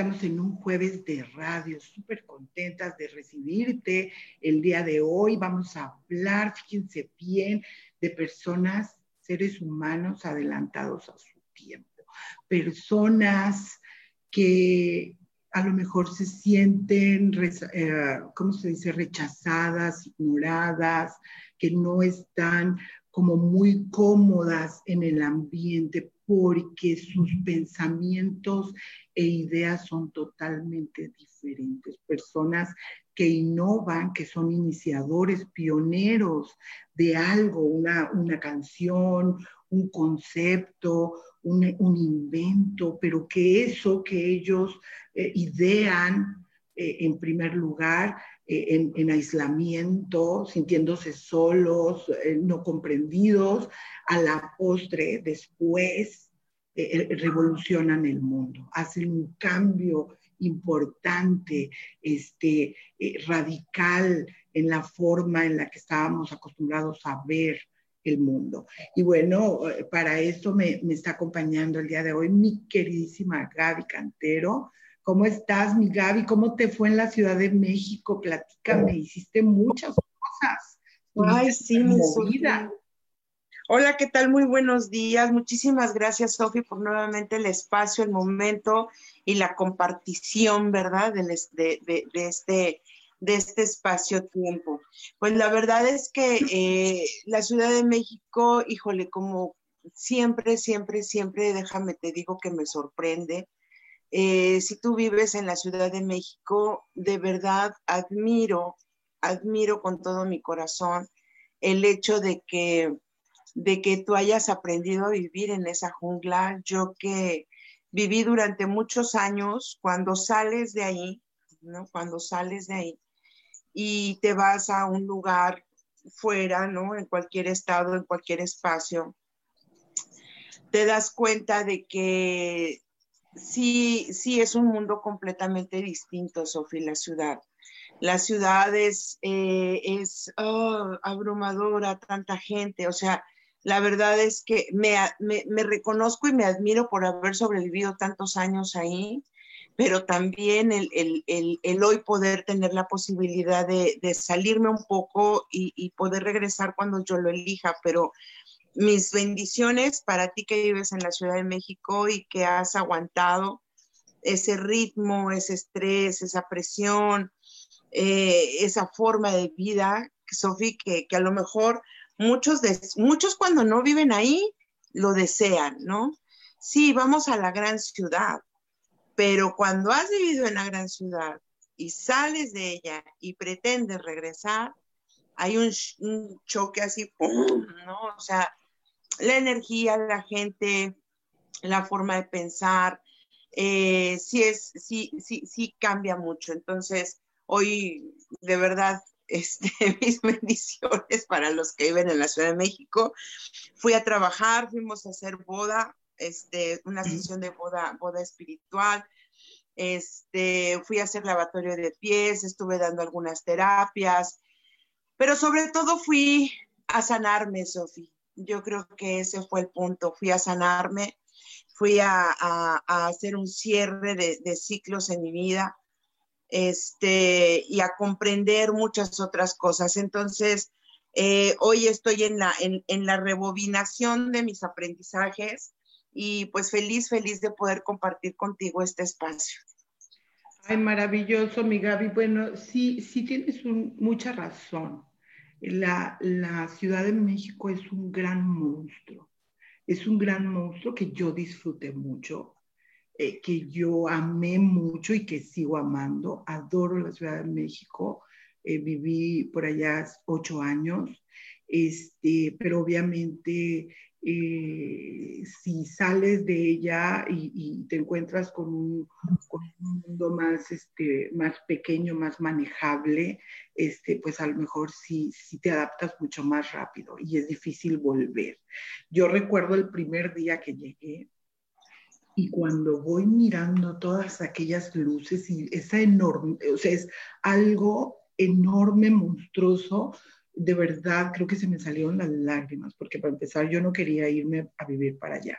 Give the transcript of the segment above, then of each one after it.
Estamos en un jueves de radio, súper contentas de recibirte el día de hoy. Vamos a hablar, fíjense bien, de personas, seres humanos adelantados a su tiempo. Personas que a lo mejor se sienten, eh, ¿cómo se dice?, rechazadas, ignoradas, que no están como muy cómodas en el ambiente porque sus pensamientos e ideas son totalmente diferentes. Personas que innovan, que son iniciadores, pioneros de algo, una, canción, un concepto, un, invento, pero que eso que ellos eh, idean eh, en primer lugar eh, en, aislamiento, sintiéndose solos, eh, no comprendidos, a la postre, después eh, revolucionan el mundo, hacen un cambio importante, este, radical en la forma en la que estábamos acostumbrados a ver el mundo. Y bueno, para esto me, me está acompañando el día de hoy mi queridísima Gaby Cantero, ¿Cómo estás, mi Gaby? ¿Cómo te fue en la Ciudad de México? Platícame, hiciste muchas cosas. Ay, sí, mi vida. Hola, ¿qué tal? Muy buenos días. Muchísimas gracias, Sofi, por nuevamente el espacio, el momento y la compartición, ¿verdad? De, de, este, de este espacio-tiempo. Pues la verdad es que eh, la Ciudad de México, híjole, como siempre, siempre, siempre, déjame te digo que me sorprende eh, si tú vives en la Ciudad de México, de verdad admiro, admiro con todo mi corazón el hecho de que, de que tú hayas aprendido a vivir en esa jungla. Yo que viví durante muchos años, cuando sales de ahí, ¿no? Cuando sales de ahí y te vas a un lugar fuera, ¿no? En cualquier estado, en cualquier espacio, te das cuenta de que sí, sí es un mundo completamente distinto, Sofía, la ciudad. La ciudad es, eh, es oh, abrumadora, tanta gente, o sea, la verdad es que me, reconozco y me admiro por haber sobrevivido tantos años ahí, pero también el, hoy poder tener la posibilidad de, salirme un poco y, y, poder regresar cuando yo lo elija, pero mis bendiciones para ti que vives en la Ciudad de México y que has aguantado ese ritmo, ese estrés, esa presión, eh, esa forma de vida, Sofía, que, que, a lo mejor muchos, muchos cuando no viven ahí lo desean, ¿no? Sí, vamos a la gran ciudad, pero cuando has vivido en la gran ciudad y sales de ella y pretendes regresar, hay un, choque así. ¿no? O sea, la energía, la gente, la forma de pensar, eh, sí, es, sí, sí, sí cambia mucho. Entonces, hoy de verdad, este, mis bendiciones para los que viven en la Ciudad de México. Fui a trabajar, fuimos a hacer boda, este, una sesión de boda, boda espiritual. Este, fui a hacer lavatorio de pies, estuve dando algunas terapias, pero sobre todo fui a sanarme, Sofía yo creo que ese fue el punto. Fui a sanarme, fui a, hacer un cierre de, ciclos en mi vida este, y a comprender muchas otras cosas. Entonces, eh, hoy estoy en la, en, en la rebobinación de mis aprendizajes y pues feliz, feliz de poder compartir contigo este espacio. Ay, maravilloso, mi Gaby. Bueno, sí, sí tienes mucha razón. La, la Ciudad de México es un gran monstruo. Es un gran monstruo que yo disfruté mucho, eh, que yo amé mucho y que sigo amando. Adoro la Ciudad de México. Eh, viví por allá ocho años, este, pero obviamente eh, si sales de ella y, te encuentras con un, mundo más, este, más pequeño, más manejable, este, pues a lo mejor sí, sí te adaptas mucho más rápido y es difícil volver. Yo recuerdo el primer día que llegué, y cuando voy mirando todas aquellas luces y esa enorme, o sea, es algo enorme, monstruoso, de verdad creo que se me salieron las lágrimas, porque para empezar yo no quería irme a vivir para allá.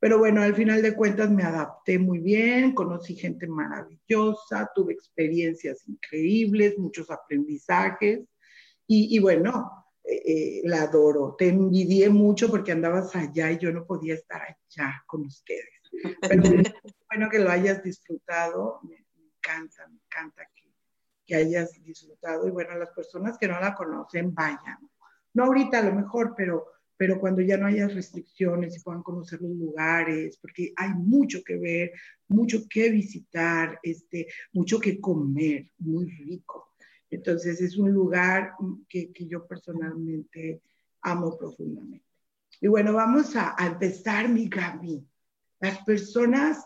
Pero bueno, al final de cuentas me adapté muy bien, conocí gente maravillosa, tuve experiencias increíbles, muchos aprendizajes y, bueno, eh, eh, la adoro. Te envidié mucho porque andabas allá y yo no podía estar allá con ustedes. Pero bueno que lo hayas disfrutado, me, me encanta, me encanta que hayas disfrutado y bueno, las personas que no la conocen, vayan. No ahorita a lo mejor, pero, pero cuando ya no haya restricciones y puedan conocer los lugares, porque hay mucho que ver, mucho que visitar, este, mucho que comer, muy rico. Entonces es un lugar que, que yo personalmente amo profundamente. Y bueno, vamos a, a empezar, mi Gaby. Las personas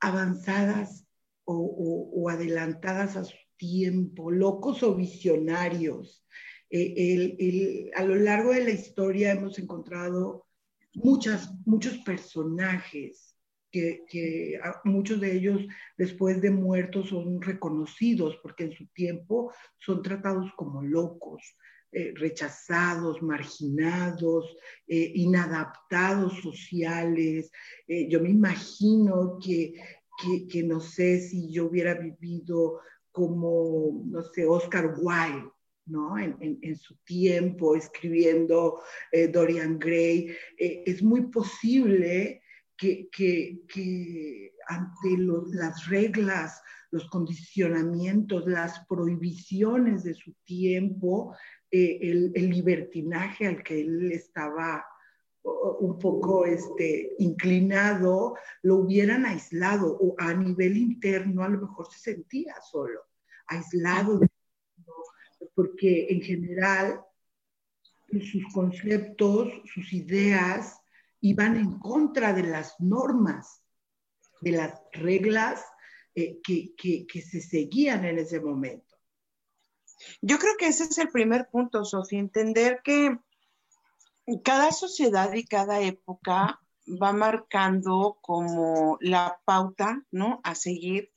avanzadas o, o, o adelantadas a su tiempo, locos o visionarios. Eh, a lo largo de la historia hemos encontrado muchas, muchos personajes que, muchos de ellos después de muertos son reconocidos porque en su tiempo son tratados como locos, eh, rechazados, marginados, eh, inadaptados sociales. yo me imagino que, que, no sé si yo hubiera vivido como, no sé, Oscar Wilde, ¿no? En, su tiempo escribiendo eh, Dorian Gray, eh, es muy posible que, ante las reglas, los condicionamientos, las prohibiciones de su tiempo, eh, el, libertinaje al que él estaba un poco este, inclinado, lo hubieran aislado o a nivel interno a lo mejor se sentía solo, aislado, porque en general sus conceptos, sus ideas iban en contra de las normas, de las reglas eh, que, que se seguían en ese momento. Yo creo que ese es el primer punto, Sofía, entender que cada sociedad y cada época va marcando como la pauta, ¿no? A seguir,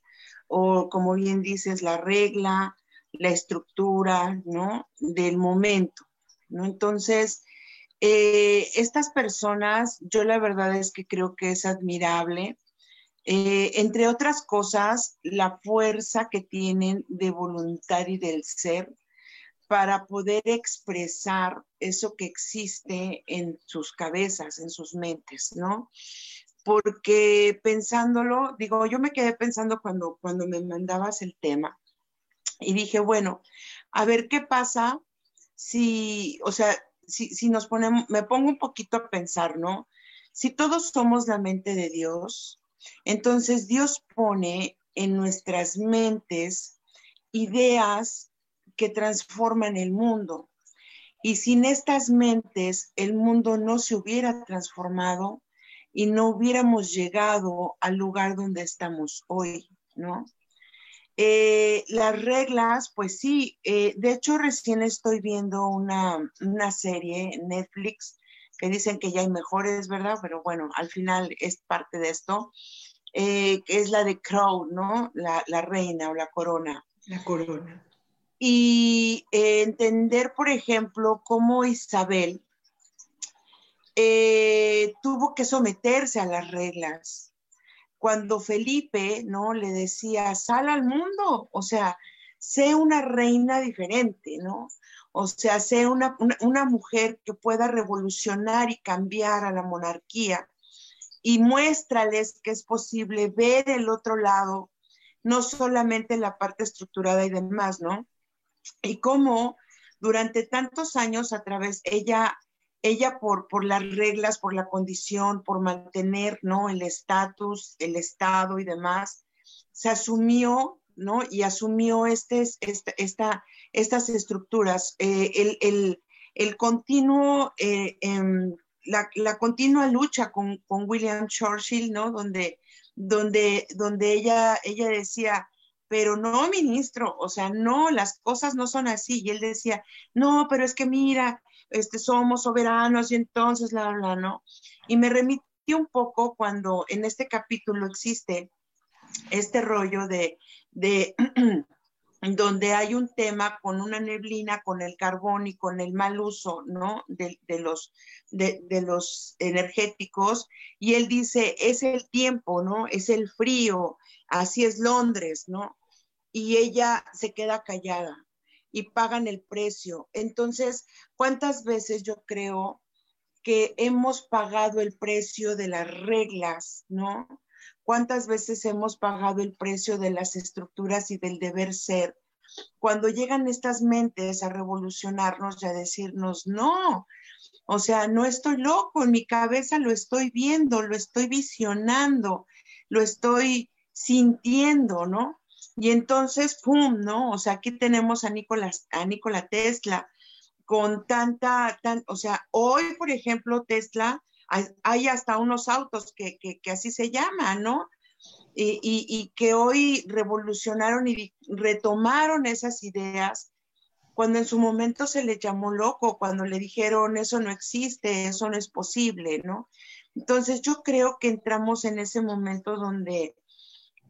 o como bien dices, la regla, la estructura, ¿no? Del momento, ¿no? Entonces, eh, estas personas, yo la verdad es que creo que es admirable, eh, entre otras cosas, la fuerza que tienen de voluntad y del ser, para poder expresar eso que existe en sus cabezas, en sus mentes, ¿no? Porque pensándolo, digo, yo me quedé pensando cuando, cuando me mandabas el tema y dije, bueno, a ver qué pasa si, o sea, si, si nos ponemos, me pongo un poquito a pensar, ¿no? Si todos somos la mente de Dios, entonces Dios pone en nuestras mentes ideas que transforman el mundo. Y sin estas mentes, el mundo no se hubiera transformado y no hubiéramos llegado al lugar donde estamos hoy, ¿no? Eh, las reglas, pues sí, eh, de hecho recién estoy viendo una, serie en Netflix que dicen que ya hay mejores, ¿verdad? Pero bueno, al final es parte de esto, eh, que es la de Crow, ¿no? La, la reina o la corona. La corona y eh, entender, por ejemplo, cómo Isabel eh, tuvo que someterse a las reglas. Cuando Felipe, ¿no? Le decía, sal al mundo, o sea, sé una reina diferente, ¿no? O sea, sé una, una mujer que pueda revolucionar y cambiar a la monarquía y muéstrales que es posible ver el otro lado no solamente la parte estructurada y demás, ¿no? Y cómo durante tantos años a través, ella, ella por, por las reglas, por la condición, por mantener, ¿no? El estatus, el Estado y demás, se asumió, ¿no? Y asumió este, esta, estas estructuras. Eh, el, el, el, continuo... Eh, em, la, la, continua lucha con, con, William Churchill, ¿no? Donde, donde, donde ella, ella decía, pero no, ministro, o sea, no, las cosas no son así. Y él decía, no, pero es que mira, este, somos soberanos y entonces, la, la, ¿no? Y me remití un poco cuando en este capítulo existe este rollo de, de donde hay un tema con una neblina, con el carbón y con el mal uso, ¿no? De, los, de, los energéticos. Y él dice, es el tiempo, ¿no? Es el frío, así es Londres, ¿no? Y ella se queda callada y pagan el precio. Entonces, ¿cuántas veces yo creo que hemos pagado el precio de las reglas, ¿no? ¿Cuántas veces hemos pagado el precio de las estructuras y del deber ser? Cuando llegan estas mentes a revolucionarnos y a decirnos, no, o sea, no estoy loco, en mi cabeza lo estoy viendo, lo estoy visionando, lo estoy sintiendo, ¿no? Y entonces, ¡pum!, ¿no? O sea, aquí tenemos a Nikola, a Nikola Tesla con tanta, tan, o sea, hoy, por ejemplo, Tesla hay hasta unos autos que, así se llaman, ¿no? Y, que hoy revolucionaron y retomaron esas ideas cuando en su momento se le llamó loco, cuando le dijeron eso no existe, eso no es posible, ¿no? Entonces yo creo que entramos en ese momento donde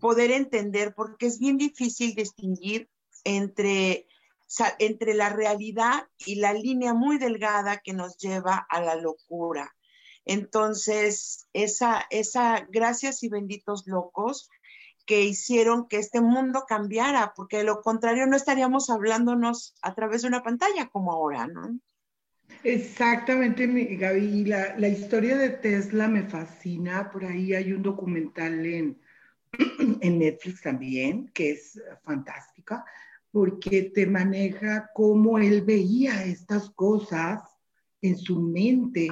poder entender, porque es bien difícil distinguir entre, entre la realidad y la línea muy delgada que nos lleva a la locura. Entonces, esa, esa, gracias y benditos locos que hicieron que este mundo cambiara, porque de lo contrario no estaríamos hablándonos a través de una pantalla como ahora, ¿no? Exactamente, Gaby. La, la historia de Tesla me fascina. Por ahí hay un documental en, en Netflix también, que es fantástica, porque te maneja cómo él veía estas cosas en su mente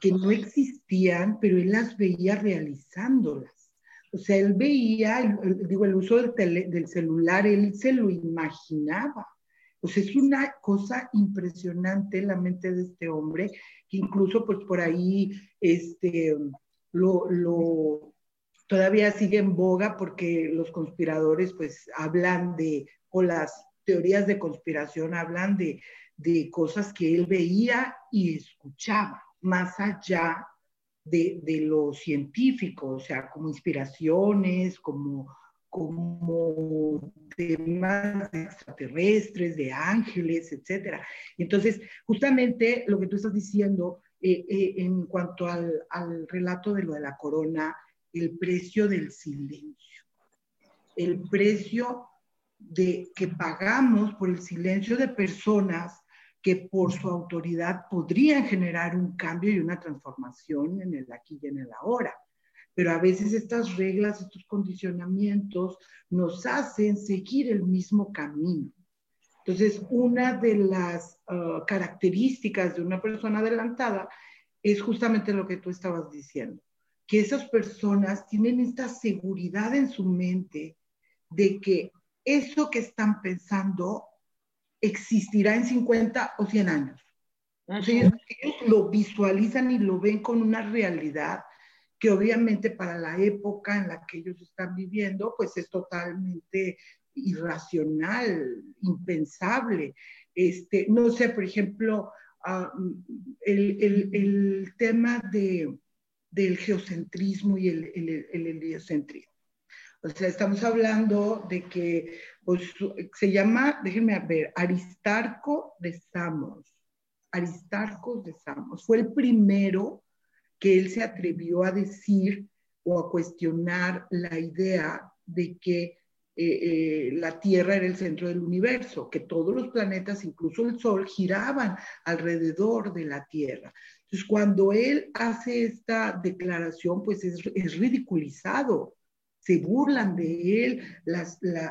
que no existían, pero él las veía realizándolas. O sea, él veía, digo, el uso del, del celular, él se lo imaginaba. O sea, es una cosa impresionante la mente de este hombre, que incluso pues por ahí este, lo, lo, todavía sigue en boga porque los conspiradores pues hablan de, o las teorías de conspiración hablan de de cosas que él veía y escuchaba, más allá de, de lo científico, o sea, como inspiraciones, como, como temas extraterrestres, de ángeles, etc. Entonces, justamente lo que tú estás diciendo eh, eh, en cuanto al, al relato de lo de la corona, el precio del silencio, el precio de que pagamos por el silencio de personas que por su autoridad podrían generar un cambio y una transformación en el aquí y en el ahora. Pero a veces estas reglas, estos condicionamientos nos hacen seguir el mismo camino. Entonces, una de las uh, características de una persona adelantada es justamente lo que tú estabas diciendo, que esas personas tienen esta seguridad en su mente de que eso que están pensando existirá en 50 o 100 años. ellos, lo visualizan y lo ven con una realidad que obviamente para la época en la que ellos están viviendo, pues es totalmente irracional, impensable. Este, no sé, por ejemplo, ah, el, el, tema de, del geocentrismo y el, el heliocentrismo. O sea, estamos hablando de que pues, se llama, déjenme ver, Aristarco de Samos. Aristarco de Samos. Fue el primero que él se atrevió a decir o a cuestionar la idea de que eh, eh, la Tierra era el centro del universo, que todos los planetas, incluso el Sol, giraban alrededor de la Tierra. Entonces, cuando él hace esta declaración, pues es, ridiculizado se burlan de él,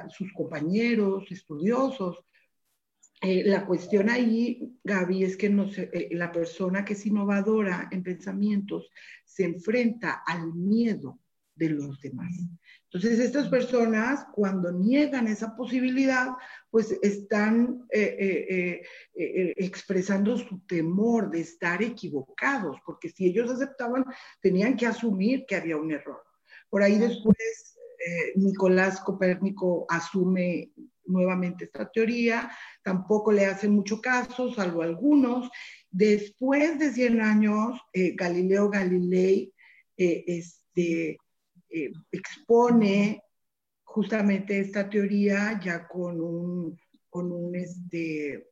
sus compañeros estudiosos. Eh, la cuestión ahí, Gaby, es que eh, la persona que es innovadora en pensamientos se enfrenta al miedo de los demás. Entonces, estas personas, cuando niegan esa posibilidad, pues están eh, expresando su temor de estar equivocados, porque si ellos aceptaban, tenían que asumir que había un error. Por ahí después eh, Nicolás Copérnico asume nuevamente esta teoría, tampoco le hace mucho caso, salvo algunos. Después de 100 años, eh, Galileo Galilei eh, este, expone justamente esta teoría ya con un, con un este,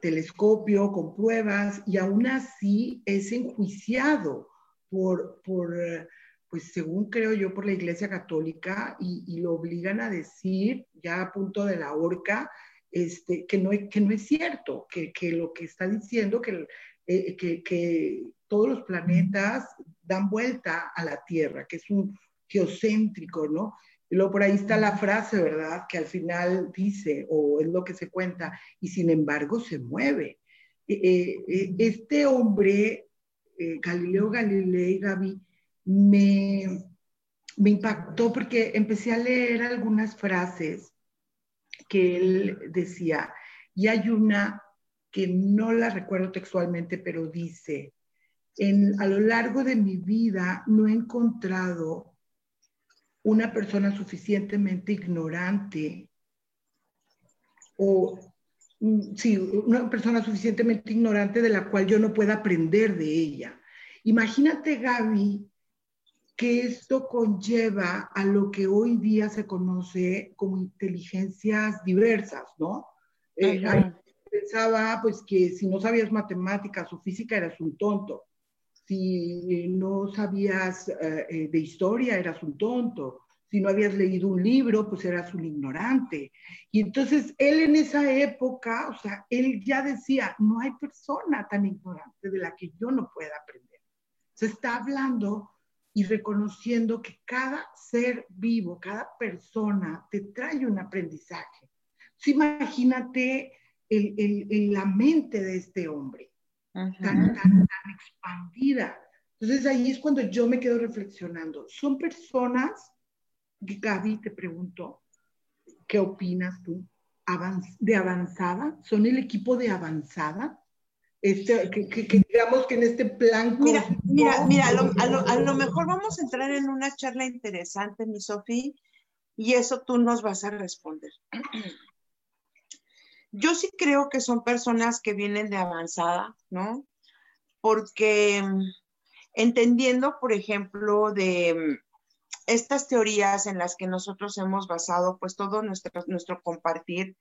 telescopio, con pruebas, y aún así es enjuiciado por, por pues según creo yo, por la Iglesia Católica y, lo obligan a decir, ya a punto de la horca, este, que, no, que no es cierto, que, que lo que está diciendo, que, eh, que, todos los planetas dan vuelta a la Tierra, que es un geocéntrico, ¿no? Y luego por ahí está la frase, ¿verdad? Que al final dice, o es lo que se cuenta, y sin embargo se mueve. Eh, eh, este hombre, Galileo Galilei, Gaby, me, me impactó porque empecé a leer algunas frases que él decía, y hay una que no la recuerdo textualmente, pero dice, en, a lo largo de mi vida no he encontrado una persona suficientemente ignorante o, mm, sí, una persona suficientemente ignorante de la cual yo no pueda aprender de ella. Imagínate, Gaby, que esto conlleva a lo que hoy día se conoce como inteligencias diversas, ¿no? Eh, pensaba pues que si no sabías matemáticas o física eras un tonto, si no sabías eh, eh, de historia eras un tonto, si no habías leído un libro pues eras un ignorante. Y entonces él en esa época, o sea, él ya decía, no hay persona tan ignorante de la que yo no pueda aprender. Se está hablando y reconociendo que cada ser vivo, cada persona te trae un aprendizaje. imagínate el, la mente de este hombre, tan, tan, expandida. Entonces ahí es cuando yo me quedo reflexionando. Son personas, Gaby, te pregunto, ¿qué opinas tú? ¿De avanzada? ¿Son el equipo de avanzada? Este, que, digamos que en este plan... Mira, mira, mira, a lo, mejor vamos a entrar en una charla interesante, mi Sofía, y eso tú nos vas a responder. Yo sí creo que son personas que vienen de avanzada, ¿no? Porque mm, entendiendo, por ejemplo, de mm, estas teorías en las que nosotros hemos basado pues todo nuestro, nuestro compartir,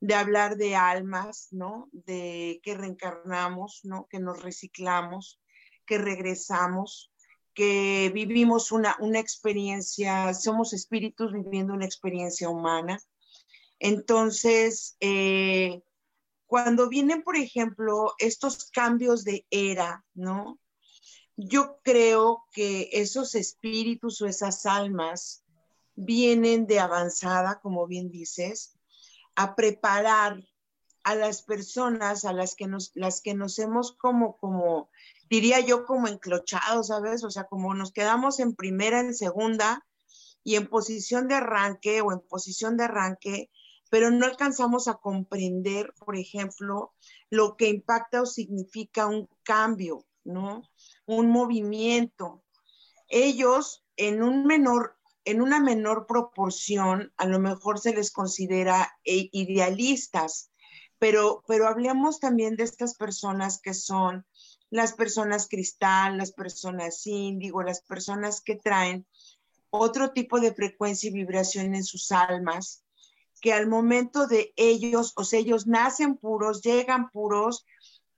de hablar de almas, ¿no? De que reencarnamos, ¿no? Que nos reciclamos, que regresamos, que vivimos una, experiencia, somos espíritus viviendo una experiencia humana. Entonces, eh, cuando vienen, por ejemplo, estos cambios de era, ¿no? Yo creo que esos espíritus o esas almas vienen de avanzada, como bien dices, a preparar a las personas a las que nos, las que nos hemos como, como, diría yo, como enclochados, ¿sabes? O sea, como nos quedamos en primera, en segunda y en posición de arranque o en posición de arranque, pero no alcanzamos a comprender, por ejemplo, lo que impacta o significa un cambio, ¿no? Un movimiento. Ellos en un menor en una menor proporción, a lo mejor se les considera eh, idealistas, pero, pero hablemos también de estas personas que son las personas cristal, las personas índigo, las personas que traen otro tipo de frecuencia y vibración en sus almas, que al momento de ellos, o sea, ellos nacen puros, llegan puros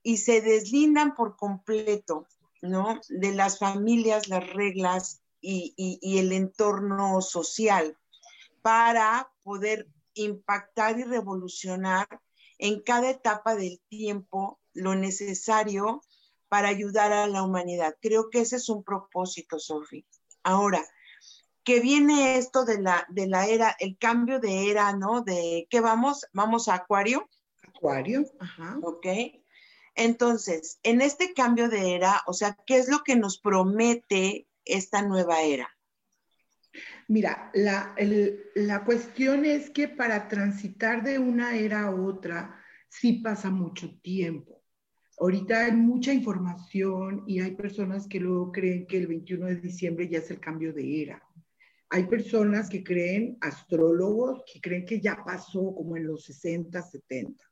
y se deslindan por completo, ¿no? De las familias, las reglas y, el entorno social para poder impactar y revolucionar en cada etapa del tiempo lo necesario para ayudar a la humanidad. Creo que ese es un propósito, Sofi. Ahora, que viene esto de la, de la era, el cambio de era, ¿no? De qué vamos, vamos a Acuario. Acuario, ajá. Ok. Entonces, en este cambio de era, o sea, ¿qué es lo que nos promete esta nueva era? Mira, la, la cuestión es que para transitar de una era a otra, sí pasa mucho tiempo. Ahorita hay mucha información y hay personas que luego creen que el 21 de diciembre ya es el cambio de era. Hay personas que creen, astrólogos, que creen que ya pasó como en los 60, 70.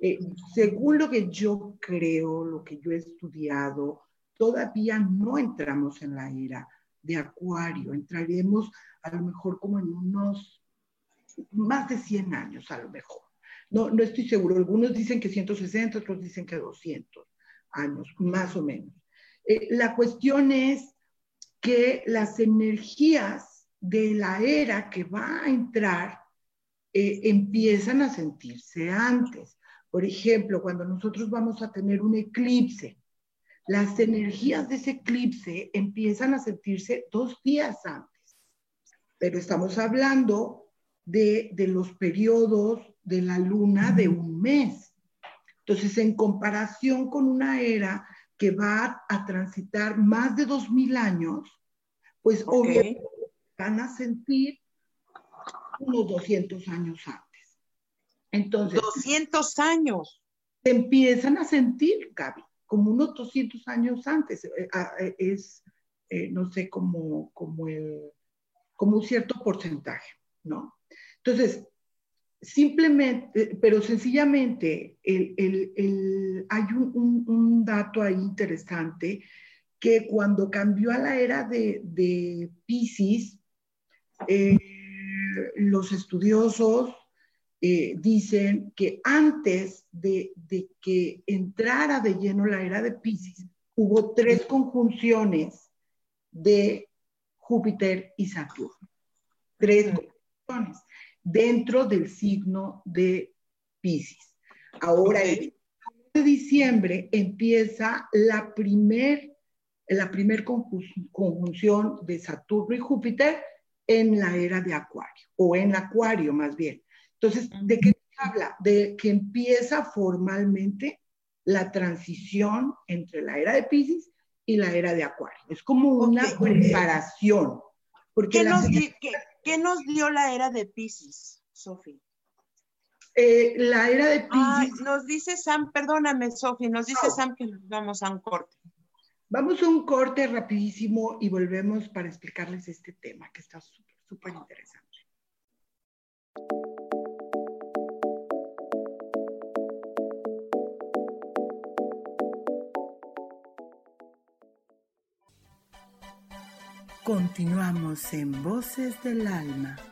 Eh, según lo que yo creo, lo que yo he estudiado, todavía no entramos en la era de Acuario. Entraremos a lo mejor como en unos más de 100 años, a lo mejor. No, no estoy seguro. Algunos dicen que 160, otros dicen que 200 años, más o menos. Eh, la cuestión es que las energías de la era que va a entrar eh, empiezan a sentirse antes. Por ejemplo, cuando nosotros vamos a tener un eclipse, las energías de ese eclipse empiezan a sentirse dos días antes. Pero estamos hablando de, de los periodos de la luna de un mes. Entonces, en comparación con una era que va a transitar más de dos mil años, pues obviamente van a sentir unos 200 años antes. Entonces, 200 años. Se empiezan a sentir, Gaby, como unos 200 años antes. Eh, ah, eh, es, eh, no sé, como, como, el, como un cierto porcentaje, ¿no? Entonces, simplemente, pero sencillamente, el, el, el, hay un, un, un, dato ahí interesante que cuando cambió a la era de, de Pisces, eh, los estudiosos eh, dicen que antes de, que entrara de lleno la era de Pisces, hubo tres conjunciones de Júpiter y Saturno. Tres conjunciones dentro del signo de Pisces. Ahora, el de diciembre empieza la primer, la primer conjunción de Saturno y Júpiter en la era de Acuario, o en Acuario más bien. Entonces, ¿de qué habla? De que empieza formalmente la transición entre la era de Pisces y la era de Acuario. Es como una preparación. Porque ¿Qué, nos ¿qué, nos dio la era de Pisces, Sofía? Eh, la era de Pisces. nos dice Sam, perdóname, Sofía, nos dice Sam que nos vamos a un corte. Vamos a un corte rapidísimo y volvemos para explicarles este tema que está súper, súper interesante. Continuamos en Voces del Alma.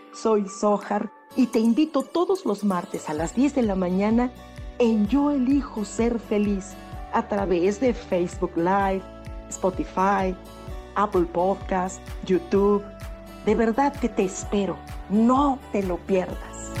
Soy Sohar y te invito todos los martes a las 10 de la mañana en Yo elijo ser feliz a través de Facebook Live, Spotify, Apple Podcast, YouTube. De verdad que te espero. No te lo pierdas.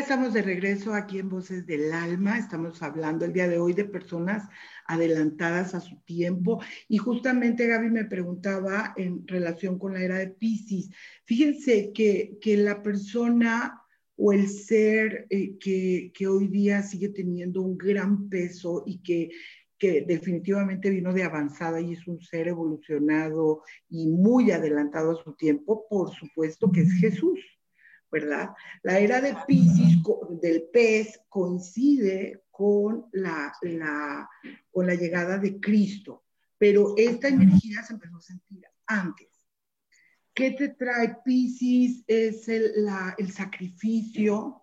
Estamos de regreso aquí en Voces del Alma. Estamos hablando el día de hoy de personas adelantadas a su tiempo. Y justamente Gaby me preguntaba en relación con la era de Pisces. Fíjense que, que la persona o el ser eh, que, que, hoy día sigue teniendo un gran peso y que, que definitivamente vino de avanzada y es un ser evolucionado y muy adelantado a su tiempo, por supuesto que es Jesús. ¿Verdad? La era de Pisces, del pez, coincide con la, con la llegada de Cristo, pero esta energía se empezó a sentir antes. ¿Qué te trae Pisces? Es el, sacrificio,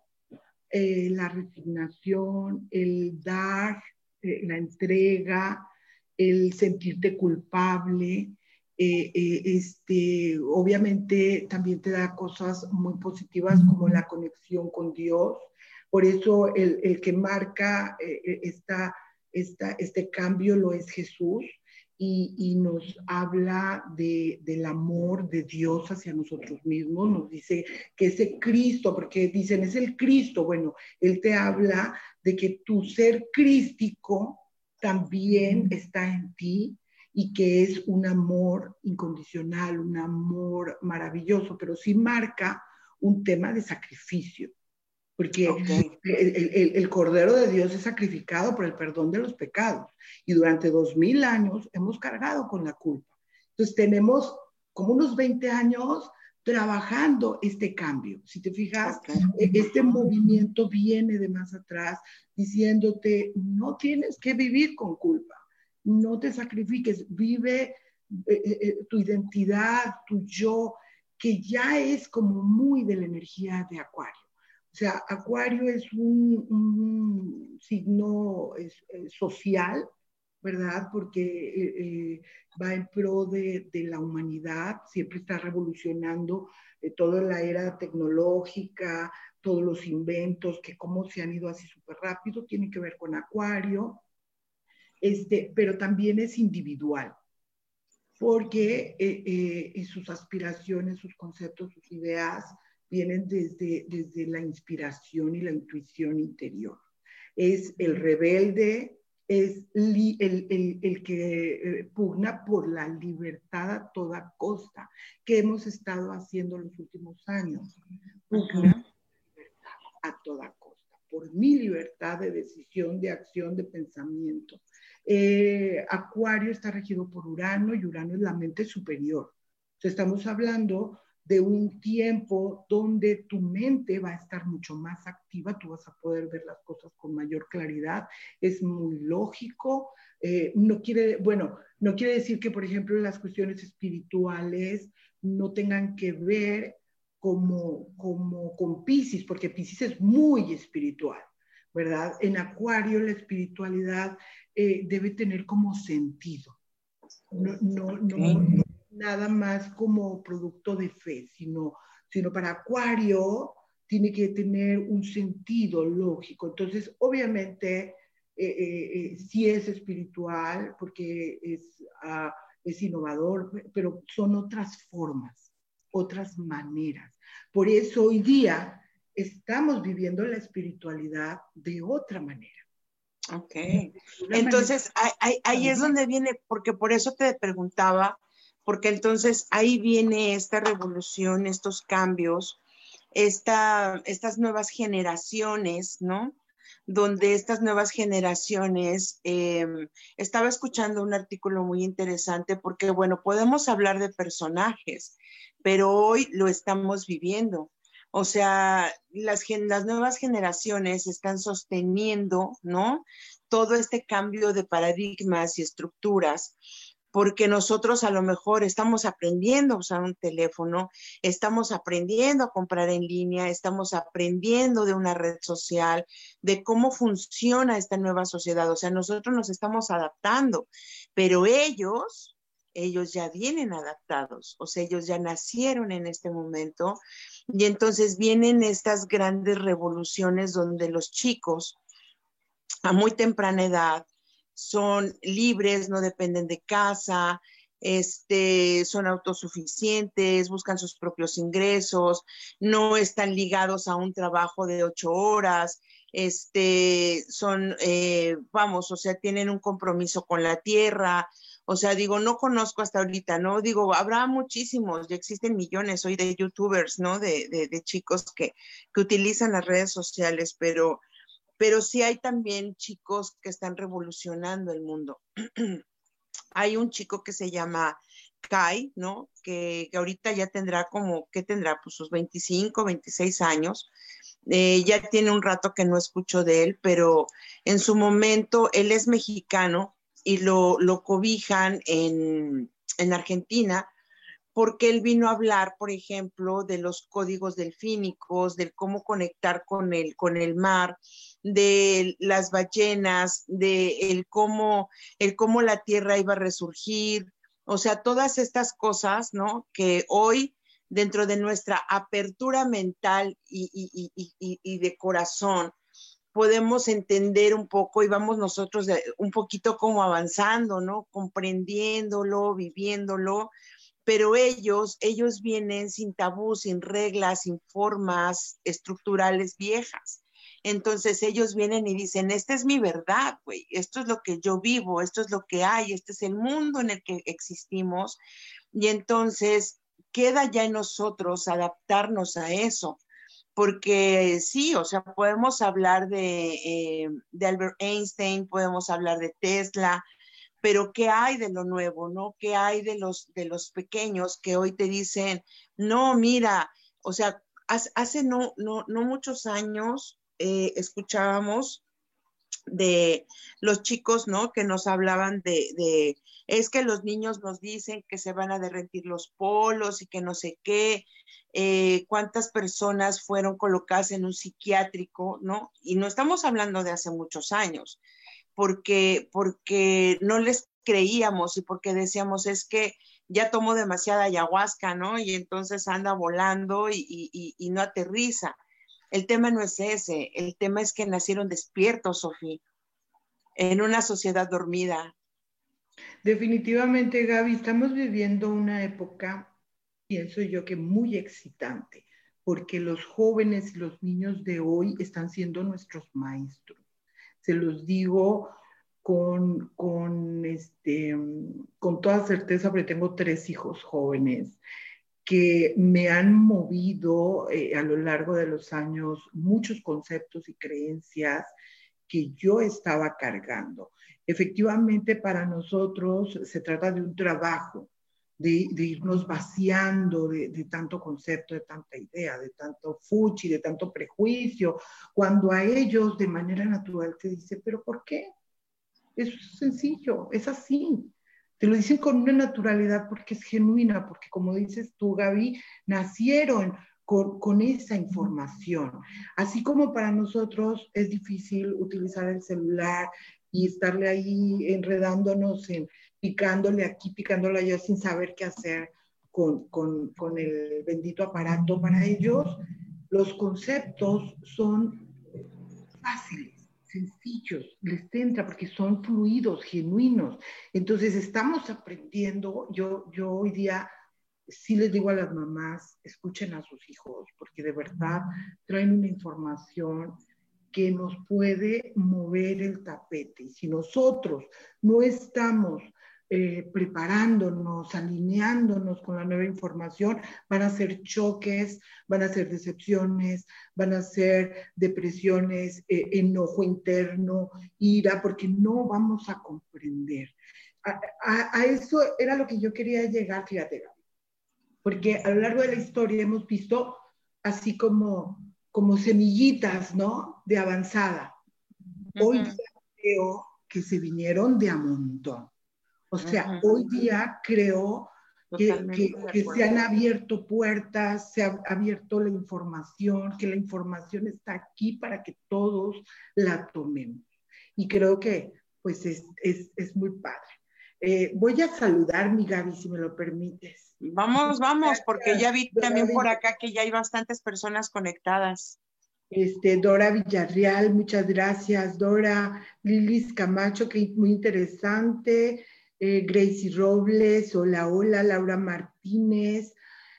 eh, la resignación, el dar, eh, la entrega, el sentirte culpable, eh, eh, este, obviamente también te da cosas muy positivas como la conexión con Dios. Por eso el, el que marca eh, esta, esta, este cambio lo es Jesús y, y nos habla de, del amor de Dios hacia nosotros mismos. Nos dice que ese Cristo, porque dicen es el Cristo, bueno, Él te habla de que tu ser crístico también está en ti y que es un amor incondicional, un amor maravilloso, pero sí marca un tema de sacrificio, porque el, Cordero de Dios es sacrificado por el perdón de los pecados y durante dos mil años hemos cargado con la culpa. Entonces tenemos como unos 20 años trabajando este cambio. Si te fijas, e, este movimiento viene de más atrás diciéndote, no tienes que vivir con culpa no te sacrifiques, vive eh, eh, eh, tu identidad, tu yo, que ya es como muy de la energía de Acuario. O sea, Acuario es un, signo social, ¿verdad? Porque va en pro de, la humanidad, siempre está revolucionando toda la era tecnológica, todos los inventos, que cómo se han ido así súper rápido, tiene que ver con Acuario este, pero también es individual, porque eh, eh, sus aspiraciones, sus conceptos, sus ideas vienen desde, desde la inspiración y la intuición interior. Es el rebelde, es el, el, el, que eh, pugna por la libertad a toda costa, que hemos estado haciendo los últimos años. Pugna a toda costa, por mi libertad de decisión, de acción, de pensamiento. Eh, Acuario está regido por Urano y Urano es la mente superior. estamos hablando de un tiempo donde tu mente va a estar mucho más activa, tú vas a poder ver las cosas con mayor claridad, es muy lógico, eh, no quiere, bueno, no quiere decir que, por ejemplo, las cuestiones espirituales no tengan que ver como, como con Pisces, porque Pisces es muy espiritual, ¿verdad? En Acuario la espiritualidad eh, debe tener como sentido. No, no, no, nada más como producto de fe, sino, sino para Acuario tiene que tener un sentido lógico. Entonces, obviamente, eh, eh, sí es espiritual porque es, ah, es innovador, pero son otras formas, otras maneras. Por eso hoy día estamos viviendo la espiritualidad de otra manera. Ok. Entonces, ahí, es donde viene, porque por eso te preguntaba, porque entonces ahí viene esta revolución, estos cambios, esta, estas nuevas generaciones, ¿no? Donde estas nuevas generaciones, em, estaba escuchando un artículo muy interesante porque, bueno, podemos hablar de personajes, pero hoy lo estamos viviendo. O sea, las, nuevas generaciones están sosteniendo, ¿no? Todo este cambio de paradigmas y estructuras, porque nosotros a lo mejor estamos aprendiendo a usar un teléfono, estamos aprendiendo a comprar en línea, estamos aprendiendo de una red social, de cómo funciona esta nueva sociedad. O sea, nosotros nos estamos adaptando, pero ellos, ellos ya vienen adaptados, o sea, ellos ya nacieron en este momento y entonces vienen estas grandes revoluciones donde los chicos a muy temprana edad son libres, no dependen de casa, este, son autosuficientes, buscan sus propios ingresos, no están ligados a un trabajo de ocho horas, este, son, eh, vamos, o sea, tienen un compromiso con la tierra. O sea, digo, no conozco hasta ahorita, ¿no? Digo, habrá muchísimos, ya existen millones hoy de youtubers, ¿no? De, de chicos que, que utilizan las redes sociales, pero pero sí hay también chicos que están revolucionando el mundo. hay un chico que se llama Kai, ¿no? Que, ahorita ya tendrá como, ¿qué tendrá? Pues sus 25, 26 años. Eh, ya tiene un rato que no escucho de él, pero en su momento él es mexicano y lo, lo cobijan en, en Argentina porque él vino a hablar, por ejemplo, de los códigos delfínicos, del cómo conectar con el, con el mar, de las ballenas, de el cómo, el cómo la tierra iba a resurgir, o sea, todas estas cosas, ¿no? Que hoy, dentro de nuestra apertura mental y, y de corazón, podemos entender un poco y vamos nosotros un poquito como avanzando, ¿no? Comprendiéndolo, viviéndolo pero ellos, ellos vienen sin tabú, sin reglas, sin formas estructurales viejas. Entonces ellos vienen y dicen, esta es mi verdad, güey, esto es lo que yo vivo, esto es lo que hay, este es el mundo en el que existimos. Y entonces queda ya en nosotros adaptarnos a eso, porque sí, o sea, podemos hablar de, eh, de Albert Einstein, podemos hablar de Tesla, pero ¿qué hay de lo nuevo, no? ¿Qué hay de los, de los pequeños que hoy te dicen, no, mira, o sea, hace no, no, no muchos años eh, escuchábamos de los chicos, ¿no? Que nos hablaban de, de, es que los niños nos dicen que se van a derretir los polos y que no sé qué, eh, cuántas personas fueron colocadas en un psiquiátrico, ¿no? Y no estamos hablando de hace muchos años porque, porque no les creíamos y porque decíamos es que ya tomó demasiada ayahuasca, ¿no? Y entonces anda volando y, no aterriza. El tema no es ese, el tema es que nacieron despiertos, Sofía, en una sociedad dormida. Definitivamente, Gaby, estamos viviendo una época, pienso yo que muy excitante, porque los jóvenes y los niños de hoy están siendo nuestros maestros se los digo con, con, este, con toda certeza, porque tengo tres hijos jóvenes que me han movido eh, a lo largo de los años muchos conceptos y creencias que yo estaba cargando. Efectivamente, para nosotros se trata de un trabajo, de, irnos vaciando de, tanto concepto, de tanta idea, de tanto fuchi, de tanto prejuicio, cuando a ellos de manera natural te dice, pero ¿por qué? Es sencillo, es así. Te lo dicen con una naturalidad porque es genuina, porque como dices tú, Gaby, nacieron con, esa información. Así como para nosotros es difícil utilizar el celular y estarle ahí enredándonos en, picándole aquí, picándole allá sin saber qué hacer con, con, con el bendito aparato. Para ellos, los conceptos son fáciles, sencillos, les entra porque son fluidos, genuinos. Entonces estamos aprendiendo, yo, yo hoy día sí les digo a las mamás, escuchen a sus hijos, porque de verdad traen una información que nos puede mover el tapete. Y si nosotros no estamos eh, preparándonos, alineándonos con la nueva información, van a ser choques, van a ser decepciones, van a ser depresiones, eh, enojo interno, ira, porque no vamos a comprender. A, eso era lo que yo quería llegar, fíjate, porque a lo largo de la historia hemos visto así como, como semillitas, ¿no? De avanzada. Hoy creo que se vinieron de a montón O sea, hoy día creo que, que, se han abierto puertas, se ha abierto la información, que la información está aquí para que todos la tomemos. Y creo que pues es, es, es muy padre. Eh, voy a saludar, mi Gaby, si me lo permites. Vamos, vamos, porque ya vi también por acá que ya hay bastantes personas conectadas. Este, Dora Villarreal, muchas gracias. Dora, Lilis Camacho, que muy interesante. Eh, Gracie Robles, hola, hola, Laura Martínez,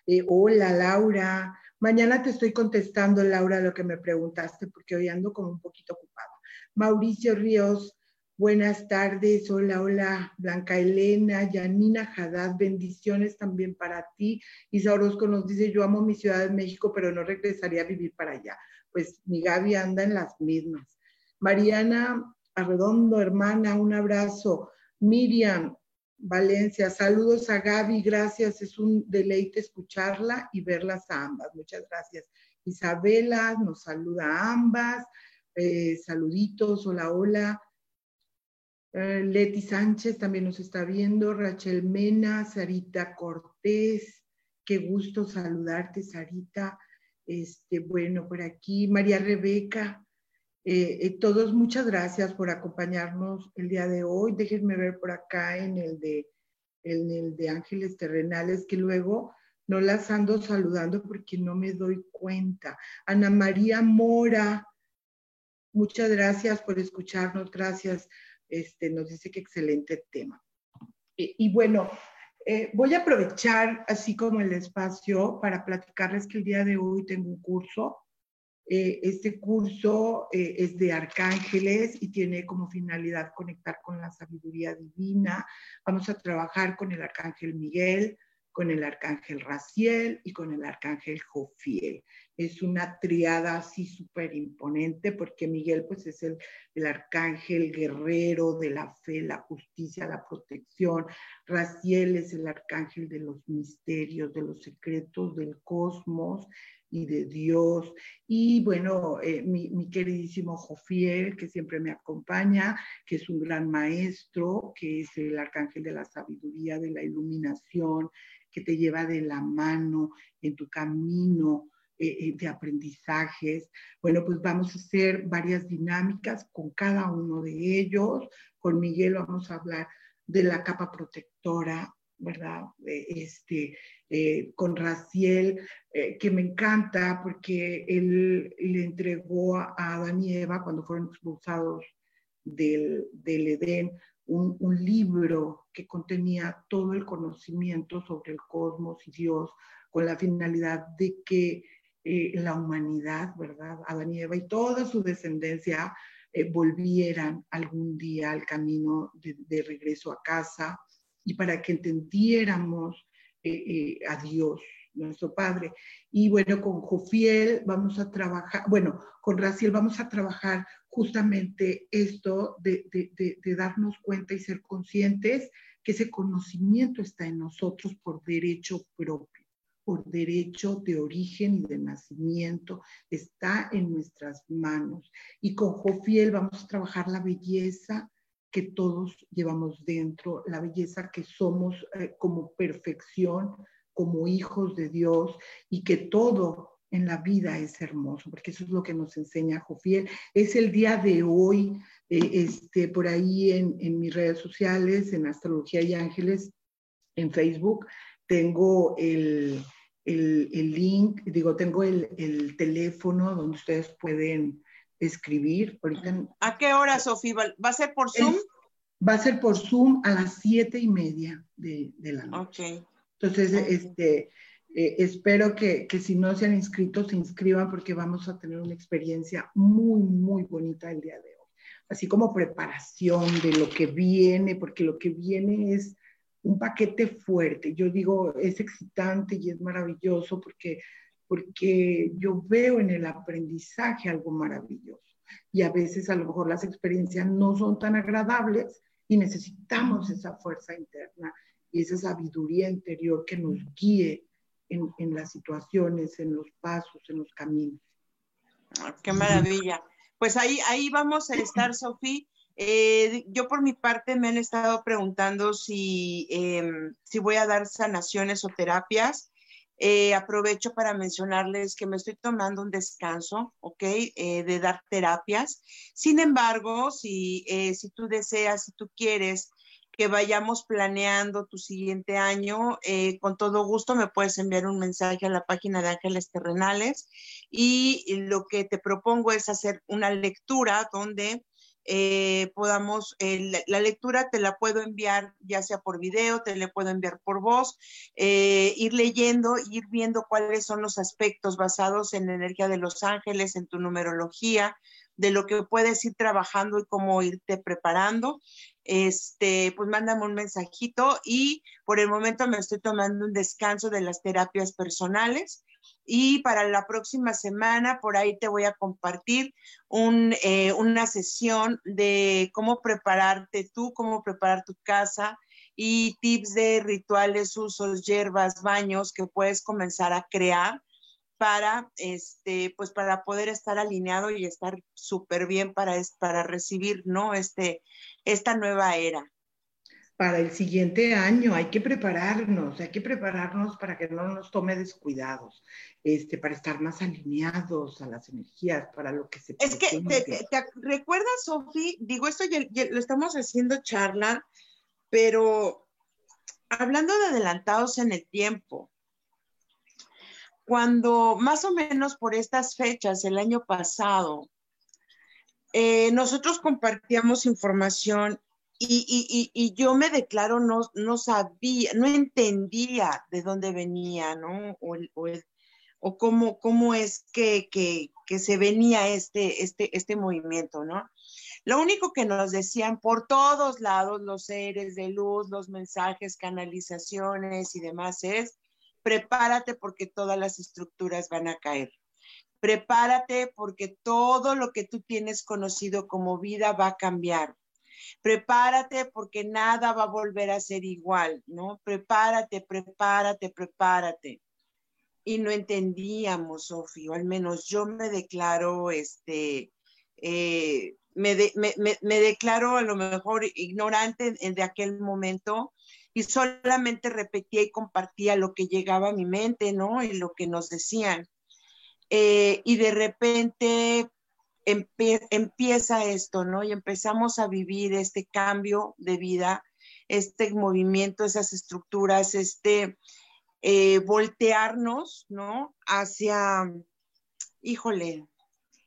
eh, hola, Laura. Mañana te estoy contestando, Laura, lo que me preguntaste, porque hoy ando como un poquito ocupada. Mauricio Ríos, buenas tardes, hola, hola, Blanca Elena, Yanina Haddad, bendiciones también para ti. Isa Orozco nos dice, yo amo mi Ciudad de México, pero no regresaría a vivir para allá. Pues mi Gaby anda en las mismas. Mariana Arredondo, hermana, un abrazo. Miriam Valencia, saludos a Gaby, gracias, es un deleite escucharla y verlas a ambas, muchas gracias. Isabela nos saluda a ambas, eh, saluditos, hola, hola. Eh, Leti Sánchez también nos está viendo, Rachel Mena, Sarita Cortés, qué gusto saludarte, Sarita. Este, bueno, por aquí, María Rebeca, eh, eh, todos, muchas gracias por acompañarnos el día de hoy. Déjenme ver por acá en el de, en el de Ángeles Terrenales, que luego no las ando saludando porque no me doy cuenta. Ana María Mora, muchas gracias por escucharnos, gracias. Este, nos dice que excelente tema. Y, bueno, eh, voy a aprovechar así como el espacio para platicarles que el día de hoy tengo un curso eh, este curso eh, es de arcángeles y tiene como finalidad conectar con la sabiduría divina. Vamos a trabajar con el arcángel Miguel, con el arcángel Raciel y con el arcángel Jofiel. Es una triada así súper imponente porque Miguel pues es el, el, arcángel guerrero de la fe, la justicia, la protección. Raciel es el arcángel de los misterios, de los secretos del cosmos y de Dios. Y bueno, eh, mi, queridísimo Jofiel, que siempre me acompaña, que es un gran maestro, que es el arcángel de la sabiduría, de la iluminación, que te lleva de la mano en tu camino. Eh, eh, de aprendizajes. Bueno, pues vamos a hacer varias dinámicas con cada uno de ellos. Con Miguel vamos a hablar de la capa protectora, ¿verdad? Este, eh, con Raciel, eh, que me encanta porque él le entregó a Adán y Eva cuando fueron expulsados del, del Edén un, un, libro que contenía todo el conocimiento sobre el cosmos y Dios con la finalidad de que eh, la humanidad, ¿verdad? Adán y Eva y toda su descendencia volvieran algún día al camino de, de regreso a casa y para que entendiéramos eh, eh, a Dios, nuestro Padre. Y bueno, con Jofiel vamos a trabajar, bueno, con Raciel vamos a trabajar justamente esto de, de, darnos cuenta y ser conscientes que ese conocimiento está en nosotros por derecho propio, por derecho de origen y de nacimiento, está en nuestras manos. Y con Jofiel vamos a trabajar la belleza, que todos llevamos dentro, la belleza que somos eh, como perfección, como hijos de Dios y que todo en la vida es hermoso, porque eso es lo que nos enseña Jofiel. Es el día de hoy, eh, este, por ahí en, en, mis redes sociales, en Astrología y Ángeles, en Facebook, tengo el, el, el link, digo, tengo el, el teléfono donde ustedes pueden escribir. ¿A qué hora, Sofía? ¿Va a ser por Zoom? va a ser por Zoom a las siete y media de, la noche. Entonces, este, eh, espero que, que, si no se han inscrito, se inscriban porque vamos a tener una experiencia muy, muy bonita el día de hoy. Así como preparación de lo que viene, porque lo que viene es un paquete fuerte. Yo digo, es excitante y es maravilloso porque porque yo veo en el aprendizaje algo maravilloso. Y a veces a lo mejor las experiencias no son tan agradables y necesitamos esa fuerza interna y esa sabiduría interior que nos guíe en, en las situaciones, en los pasos, en los caminos. Ah, qué maravilla. Pues ahí, ahí vamos a estar, Sofía. Eh, yo por mi parte me han estado preguntando si, em, si voy a dar sanaciones o terapias. Eh, aprovecho para mencionarles que me estoy tomando un descanso, ¿ok? Eh, de dar terapias. Sin embargo, si, si tú deseas, si tú quieres que vayamos planeando tu siguiente año, con todo gusto me puedes enviar un mensaje a la página de Ángeles Terrenales y lo que te propongo es hacer una lectura donde eh, podamos, eh, la, lectura te la puedo enviar ya sea por video, te la puedo enviar por voz, eh, ir leyendo, ir viendo cuáles son los aspectos basados en la energía de los ángeles, en tu numerología, de lo que puedes ir trabajando y cómo irte preparando. Este, pues mándame un mensajito y por el momento me estoy tomando un descanso de las terapias personales y para la próxima semana por ahí te voy a compartir eh, una sesión de cómo prepararte tú, cómo preparar tu casa y tips de rituales, usos, hierbas, baños que puedes comenzar a crear para, este, pues para poder estar alineado y estar súper bien para, para recibir, ¿no? Este, esta nueva era para el siguiente año. Hay que prepararnos, hay que prepararnos para que no nos tome descuidados, este, para estar más alineados a las energías, para lo que se Es que, te, recuerdas, Sofi? Digo, esto ya, lo estamos haciendo charla, pero hablando de adelantados en el tiempo, cuando más o menos por estas fechas, el año pasado, eh, nosotros compartíamos información y, yo me declaro, no, no sabía, no entendía de dónde venía, ¿no? O, o, cómo, cómo es que, se venía este, este, este movimiento, ¿no? Lo único que nos decían por todos lados los seres de luz, los mensajes, canalizaciones y demás es, prepárate porque todas las estructuras van a caer. Prepárate porque todo lo que tú tienes conocido como vida va a cambiar prepárate porque nada va a volver a ser igual, ¿no? Prepárate, prepárate, prepárate. Y no entendíamos, Sofía, o al menos yo me declaro, este, eh, me, me, declaro a lo mejor ignorante de aquel momento y solamente repetía y compartía lo que llegaba a mi mente, ¿no? Y lo que nos decían. Eh, y de repente empieza esto, ¿no? Y empezamos a vivir este cambio de vida, este movimiento, esas estructuras, este eh, voltearnos, ¿no? Hacia, híjole,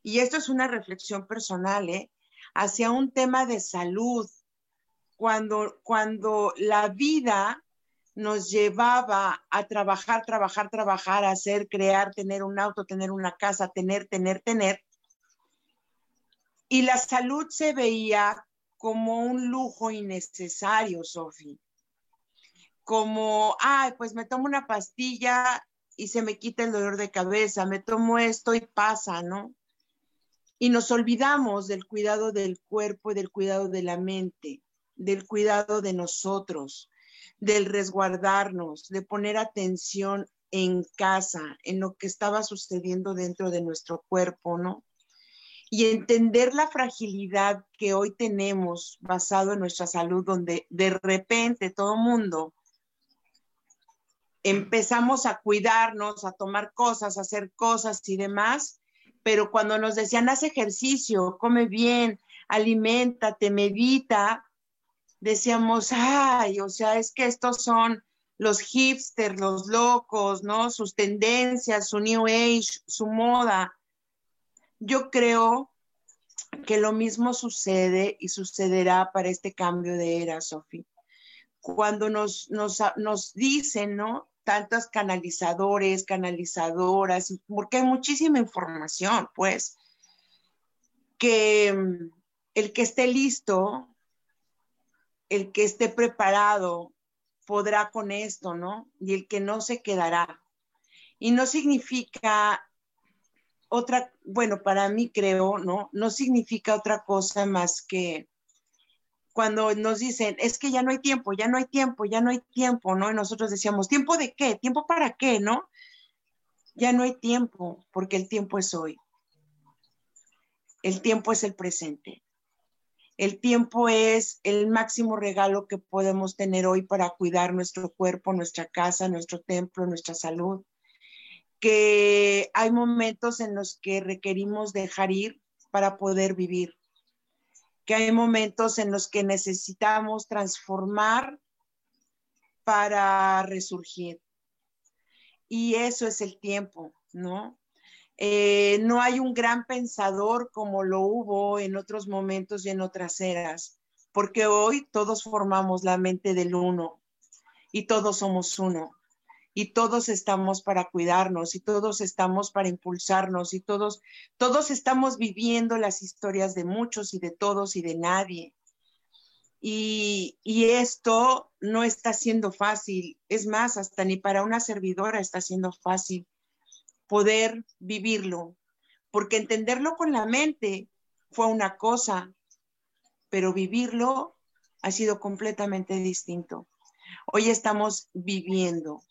y esto es una reflexión personal, ¿eh? Hacia un tema de salud, cuando, cuando la vida nos llevaba a trabajar, trabajar, trabajar, hacer, crear, tener un auto, tener una casa, tener, tener, tener, y la salud se veía como un lujo innecesario, Sofi. Como, ay, pues me tomo una pastilla y se me quita el dolor de cabeza, me tomo esto y pasa, ¿no? Y nos olvidamos del cuidado del cuerpo y del cuidado de la mente, del cuidado de nosotros, del resguardarnos, de poner atención en casa, en lo que estaba sucediendo dentro de nuestro cuerpo, ¿no? Y entender la fragilidad que hoy tenemos basado en nuestra salud, donde de repente todo mundo empezamos a cuidarnos, a tomar cosas, a hacer cosas y demás, pero cuando nos decían haz ejercicio, come bien, aliméntate, medita, decíamos, ay, o sea, es que estos son los hipsters, los locos, ¿no? Sus tendencias, su new age, su moda yo creo que lo mismo sucede y sucederá para este cambio de era, Sofi. Cuando nos, nos, dicen, ¿no? Tantos canalizadores, canalizadoras, porque hay muchísima información, pues, que mm, el que esté listo, el que esté preparado, podrá con esto, ¿no? Y el que no se quedará. Y no significa otra, bueno, para mí creo, ¿no? No significa otra cosa más que cuando nos dicen, es que ya no hay tiempo, ya no hay tiempo, ya no hay tiempo, ¿no? Y nosotros decíamos, ¿tiempo de qué? ¿Tiempo para qué? ¿No? Ya no hay tiempo, porque el tiempo es hoy. El tiempo es el presente. El tiempo es el máximo regalo que podemos tener hoy para cuidar nuestro cuerpo, nuestra casa, nuestro templo, nuestra salud. Que hay momentos en los que requerimos dejar ir para poder vivir. Que hay momentos en los que necesitamos transformar para resurgir. Y eso es el tiempo, ¿no? Eh, no hay un gran pensador como lo hubo en otros momentos y en otras eras, porque hoy todos formamos la mente del uno y todos somos uno y todos estamos para cuidarnos y todos estamos para impulsarnos y todos todos estamos viviendo las historias de muchos y de todos y de nadie. Y, y, esto no está siendo fácil, es más, hasta ni para una servidora está siendo fácil poder vivirlo, porque entenderlo con la mente fue una cosa, pero vivirlo ha sido completamente distinto. Hoy estamos viviendo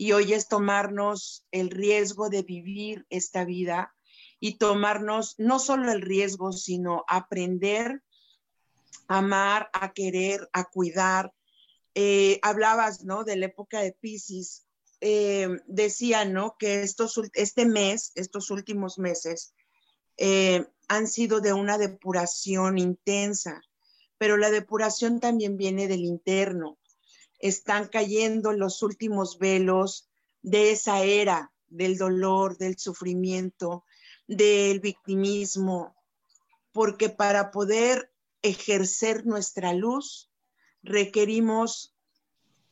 y hoy es tomarnos el riesgo de vivir esta vida y tomarnos no solo el riesgo, sino aprender a amar, a querer, a cuidar. Eh, hablabas, ¿no? De la época de Pisces eh, decía, ¿no? Que estos, este mes, estos últimos meses, eh, han sido de una depuración intensa, pero la depuración también viene del interno. Están cayendo los últimos velos de esa era del dolor, del sufrimiento, del victimismo, porque para poder ejercer nuestra luz requerimos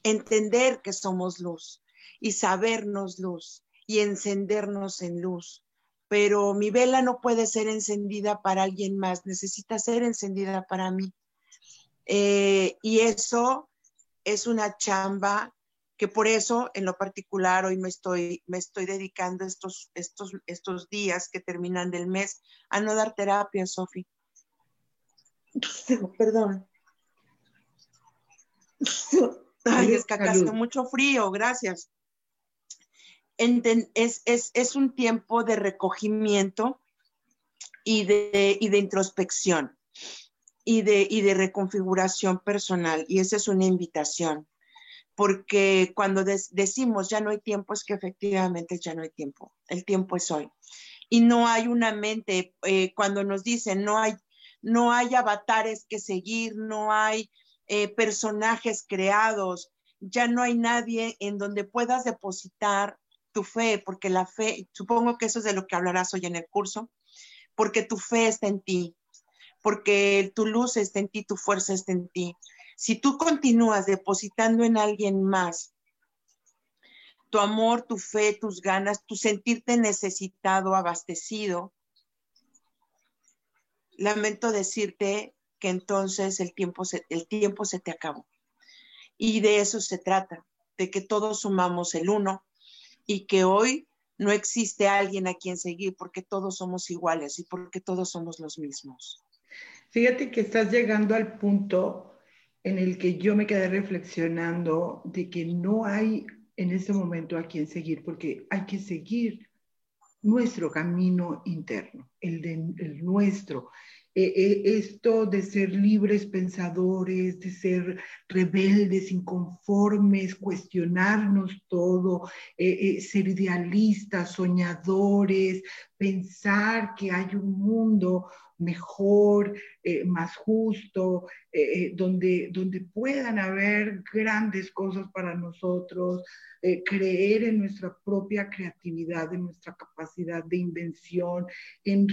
entender que somos luz, y sabernos luz y encendernos en luz. Pero mi vela no puede ser encendida para alguien más, necesita ser encendida para mí. Eh, y eso es una chamba que por eso en lo particular hoy me estoy, me estoy dedicando estos, estos, estos días que terminan del mes a no dar terapia, Sofi. Perdón. Ay, es que acá hace mucho frío, gracias es, un tiempo de recogimiento y de, de introspección y de, y de reconfiguración personal. Y esa es una invitación, porque cuando decimos ya no hay tiempo, es que efectivamente ya no hay tiempo. El tiempo es hoy. Y no hay una mente, eh, cuando nos dicen no hay, no hay avatares que seguir, no hay eh, personajes creados, ya no hay nadie en donde puedas depositar tu fe, porque la fe, supongo que eso es de lo que hablarás hoy en el curso, porque tu fe está en ti, porque tu luz está en ti, tu fuerza está en ti. Si tú continúas depositando en alguien más tu amor, tu fe, tus ganas, tu sentirte necesitado, abastecido, lamento decirte que entonces el tiempo se, el tiempo se te acabó. Y de eso se trata, de que todos sumamos el uno y que hoy no existe alguien a quien seguir porque todos somos iguales y porque todos somos los mismos. Fíjate que estás llegando al punto en el que yo me quedé reflexionando de que no hay en este momento a quien seguir, porque hay que seguir nuestro camino interno, el, de, nuestro, eh, eh, esto de ser libres pensadores, de ser rebeldes, inconformes, cuestionarnos todo, eh, ser idealistas, soñadores, pensar que hay un mundo mejor, eh, más justo, eh, eh, donde, donde puedan haber grandes cosas para nosotros, creer en nuestra propia creatividad, en nuestra capacidad de invención, en,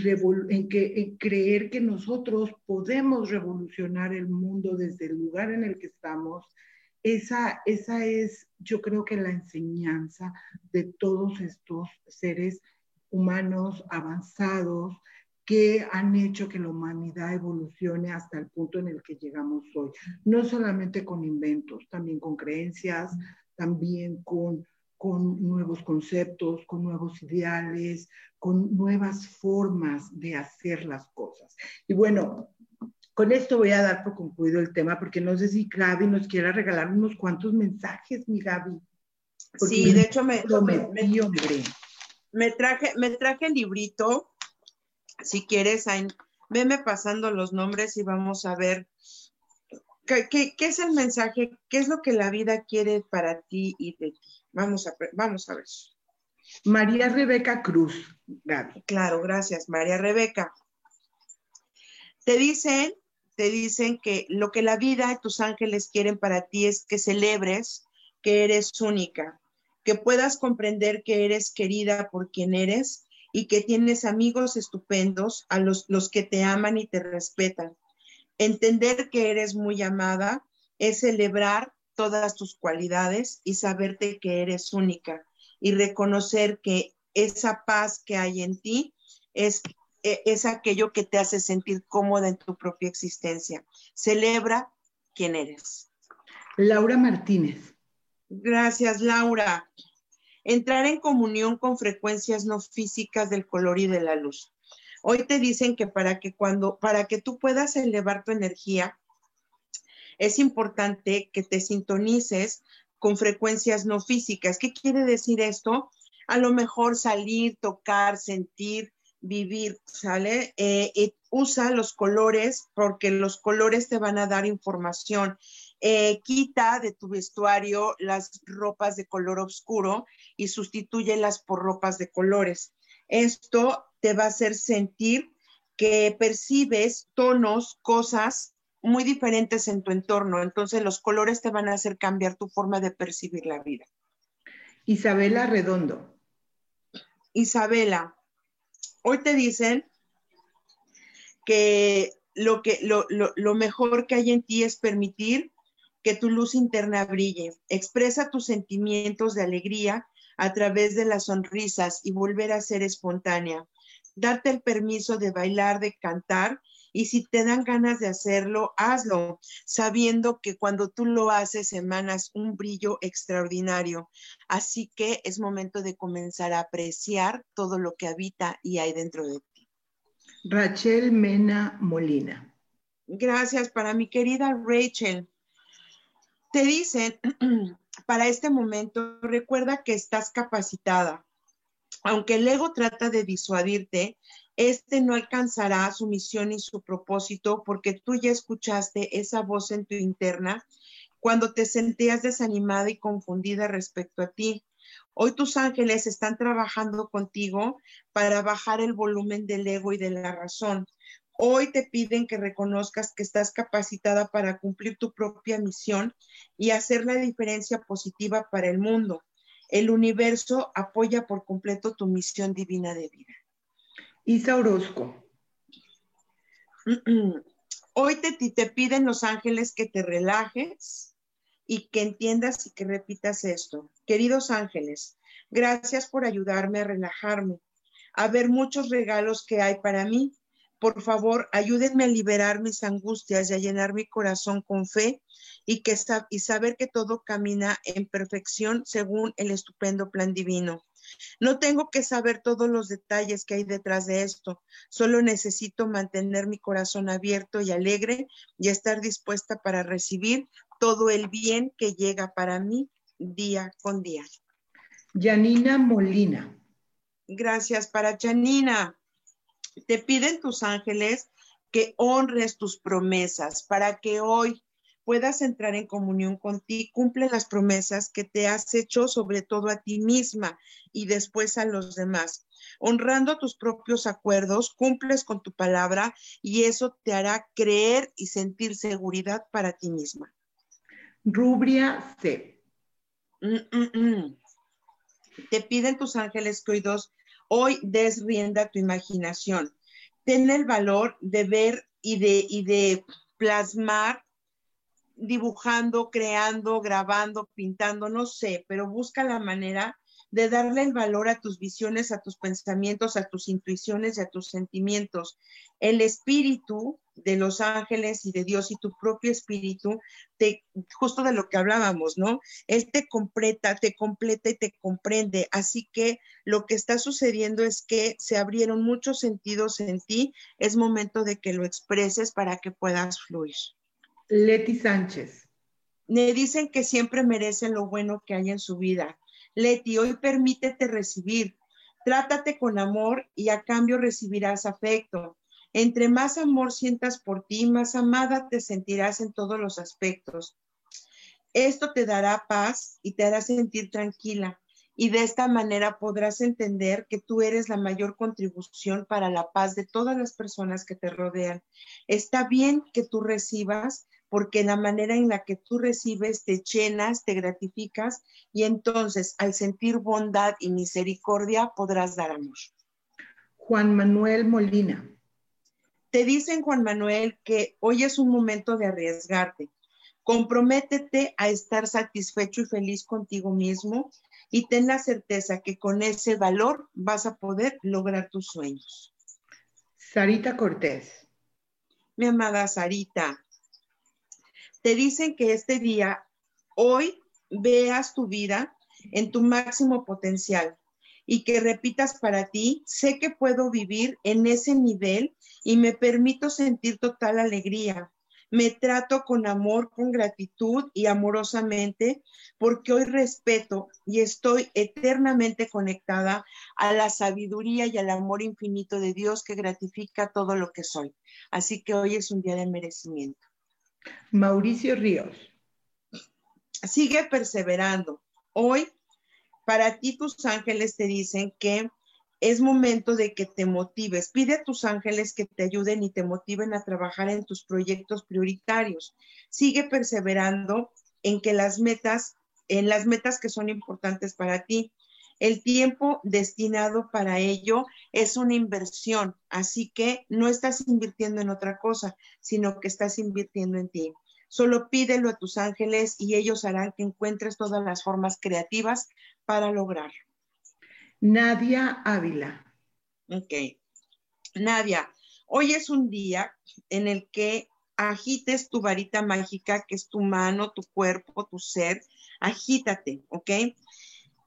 en, que, en creer que nosotros podemos revolucionar el mundo desde el lugar en el que estamos. Esa, esa es, yo creo que la enseñanza de todos estos seres humanos avanzados que han hecho que la humanidad evolucione hasta el punto en el que llegamos hoy. No solamente con inventos, también con creencias, también con, con nuevos conceptos, con nuevos ideales, con nuevas formas de hacer las cosas. Y bueno, con esto voy a dar por concluido el tema, porque no sé si Gaby nos quiera regalar unos cuantos mensajes, mi Gaby. Sí, de hecho me, me, me, traje, me traje el librito si quieres, Veme pasando los nombres y vamos a ver qué, qué, qué es el mensaje, qué es lo que la vida quiere para ti y de ti. Vamos a, vamos a ver. María Rebeca Cruz, Gaby. Claro, gracias, María Rebeca. Te dicen, te dicen que lo que la vida y tus ángeles quieren para ti es que celebres que eres única, que puedas comprender que eres querida por quien eres y que tienes amigos estupendos a los, los que te aman y te respetan. Entender que eres muy amada es celebrar todas tus cualidades y saberte que eres única y reconocer que esa paz que hay en ti es, e, es aquello que te hace sentir cómoda en tu propia existencia. Celebra quién eres. Laura Martínez. Gracias, Laura. Entrar en comunión con frecuencias no físicas del color y de la luz. Hoy te dicen que para que cuando, para que tú puedas elevar tu energía, es importante que te sintonices con frecuencias no físicas. ¿Qué quiere decir esto? A lo mejor salir, tocar, sentir, vivir, ¿sale? Eh, usa los colores porque los colores te van a dar información. Eh, quita de tu vestuario las ropas de color oscuro y sustitúyelas por ropas de colores. Esto te va a hacer sentir que percibes tonos, cosas muy diferentes en tu entorno. Entonces los colores te van a hacer cambiar tu forma de percibir la vida. Isabela Redondo. Isabela, hoy te dicen que lo, que, lo, lo mejor que hay en ti es permitir que tu luz interna brille. Expresa tus sentimientos de alegría a través de las sonrisas y volver a ser espontánea. Darte el permiso de bailar, de cantar y si te dan ganas de hacerlo, hazlo, sabiendo que cuando tú lo haces emanas un brillo extraordinario. Así que es momento de comenzar a apreciar todo lo que habita y hay dentro de ti. Rachel Mena Molina. Gracias para mi querida Rachel. Te dicen, para este momento, recuerda que estás capacitada. Aunque el ego trata de disuadirte, este no alcanzará su misión y su propósito porque tú ya escuchaste esa voz en tu interna cuando te sentías desanimada y confundida respecto a ti. Hoy tus ángeles están trabajando contigo para bajar el volumen del ego y de la razón. Hoy te piden que reconozcas que estás capacitada para cumplir tu propia misión y hacer la diferencia positiva para el mundo. El universo apoya por completo tu misión divina de vida. Isa Orozco. Hoy te, te piden los ángeles que te relajes y que entiendas y que repitas esto. Queridos ángeles, gracias por ayudarme a relajarme, a ver muchos regalos que hay para mí. Por favor, ayúdenme a liberar mis angustias y a llenar mi corazón con fe y, que, y saber que todo camina en perfección según el estupendo plan divino. No tengo que saber todos los detalles que hay detrás de esto, solo necesito mantener mi corazón abierto y alegre y estar dispuesta para recibir todo el bien que llega para mí día con día. Janina Molina. Gracias para Janina. Te piden tus ángeles que honres tus promesas para que hoy puedas entrar en comunión contigo, cumple las promesas que te has hecho sobre todo a ti misma y después a los demás. Honrando tus propios acuerdos, cumples con tu palabra y eso te hará creer y sentir seguridad para ti misma. Rubria C. Mm, mm, mm. Te piden tus ángeles que hoy, dos, hoy des rienda a tu imaginación. Ten el valor de ver y de, y de plasmar dibujando, creando, grabando, pintando, no sé, pero busca la manera de darle el valor a tus visiones, a tus pensamientos, a tus intuiciones y a tus sentimientos. El espíritu de los ángeles y de Dios y tu propio espíritu, te, justo de lo que hablábamos, ¿no? Él te completa, te completa y te comprende. Así que lo que está sucediendo es que se abrieron muchos sentidos en ti. Es momento de que lo expreses para que puedas fluir. Leti Sánchez. Me dicen que siempre merecen lo bueno que hay en su vida. Leti, hoy permítete recibir. Trátate con amor y a cambio recibirás afecto. Entre más amor sientas por ti, más amada te sentirás en todos los aspectos. Esto te dará paz y te hará sentir tranquila y de esta manera podrás entender que tú eres la mayor contribución para la paz de todas las personas que te rodean. Está bien que tú recibas porque la manera en la que tú recibes te llenas, te gratificas y entonces al sentir bondad y misericordia podrás dar amor. Juan Manuel Molina. Te dicen, Juan Manuel, que hoy es un momento de arriesgarte. Comprométete a estar satisfecho y feliz contigo mismo y ten la certeza que con ese valor vas a poder lograr tus sueños. Sarita Cortés. Mi amada Sarita, te dicen que este día, hoy, veas tu vida en tu máximo potencial y que repitas para ti, sé que puedo vivir en ese nivel y me permito sentir total alegría me trato con amor, con gratitud y amorosamente, porque hoy respeto y estoy eternamente conectada a la sabiduría y al amor infinito de Dios que gratifica todo lo que soy. Así que hoy es un día de merecimiento. Mauricio Ríos. Sigue perseverando. Hoy, para ti tus ángeles te dicen que es momento de que te motives. Pide a tus ángeles que te ayuden y te motiven a trabajar en tus proyectos prioritarios. Sigue perseverando en que las metas, en las metas que son importantes para ti. El tiempo destinado para ello es una inversión, así que no estás invirtiendo en otra cosa, sino que estás invirtiendo en ti. Solo pídelo a tus ángeles y ellos harán que encuentres todas las formas creativas para lograrlo. Nadia Ávila. Ok. Nadia, hoy es un día en el que agites tu varita mágica, que es tu mano, tu cuerpo, tu ser. Agítate, ¿ok?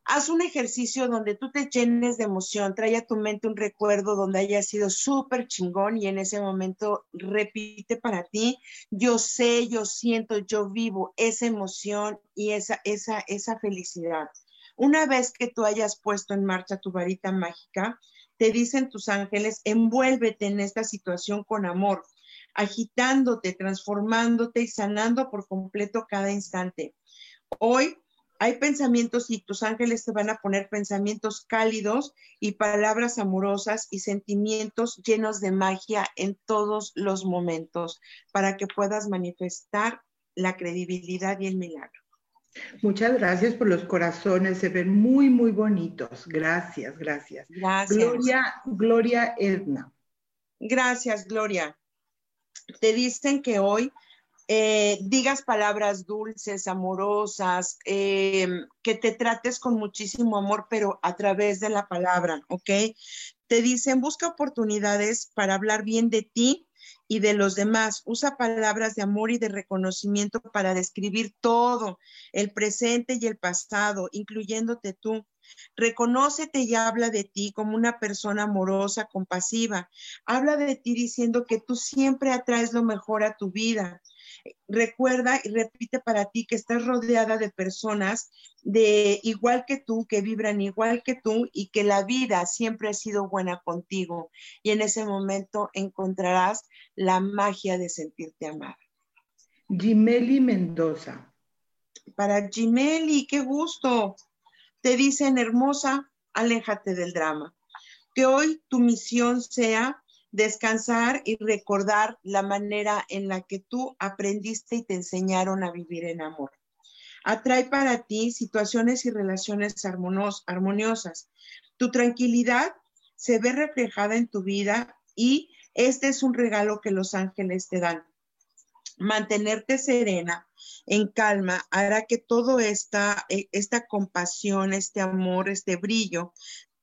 Haz un ejercicio donde tú te llenes de emoción, trae a tu mente un recuerdo donde haya sido súper chingón y en ese momento repite para ti, yo sé, yo siento, yo vivo esa emoción y esa, esa, esa felicidad. Una vez que tú hayas puesto en marcha tu varita mágica, te dicen tus ángeles, envuélvete en esta situación con amor, agitándote, transformándote y sanando por completo cada instante. Hoy hay pensamientos y tus ángeles te van a poner pensamientos cálidos y palabras amorosas y sentimientos llenos de magia en todos los momentos para que puedas manifestar la credibilidad y el milagro. Muchas gracias por los corazones, se ven muy, muy bonitos. Gracias, gracias. Gracias. Gloria, Gloria Edna. Gracias, Gloria. Te dicen que hoy eh, digas palabras dulces, amorosas, em, que te trates con muchísimo amor, pero a través de la palabra, ¿ok? Te dicen, busca oportunidades para hablar bien de ti y de los demás. Usa palabras de amor y de reconocimiento para describir todo, el presente y el pasado, incluyéndote tú. Reconócete y habla de ti como una persona amorosa, compasiva. Habla de ti diciendo que tú siempre atraes lo mejor a tu vida. Recuerda y repite para ti que estás rodeada de personas de igual que tú, que vibran igual que tú y que la vida siempre ha sido buena contigo. Y en ese momento encontrarás la magia de sentirte amada. Jimeli Mendoza. Para Jimeli, qué gusto. Te dicen, hermosa, aléjate del drama. Que hoy tu misión sea descansar y recordar la manera en la que tú aprendiste y te enseñaron a vivir en amor. Atrae para ti situaciones y relaciones armoniosas. Tu tranquilidad se ve reflejada en tu vida y este es un regalo que los ángeles te dan. Mantenerte serena, en calma, hará que todo esta, eh, esta compasión, este amor, este brillo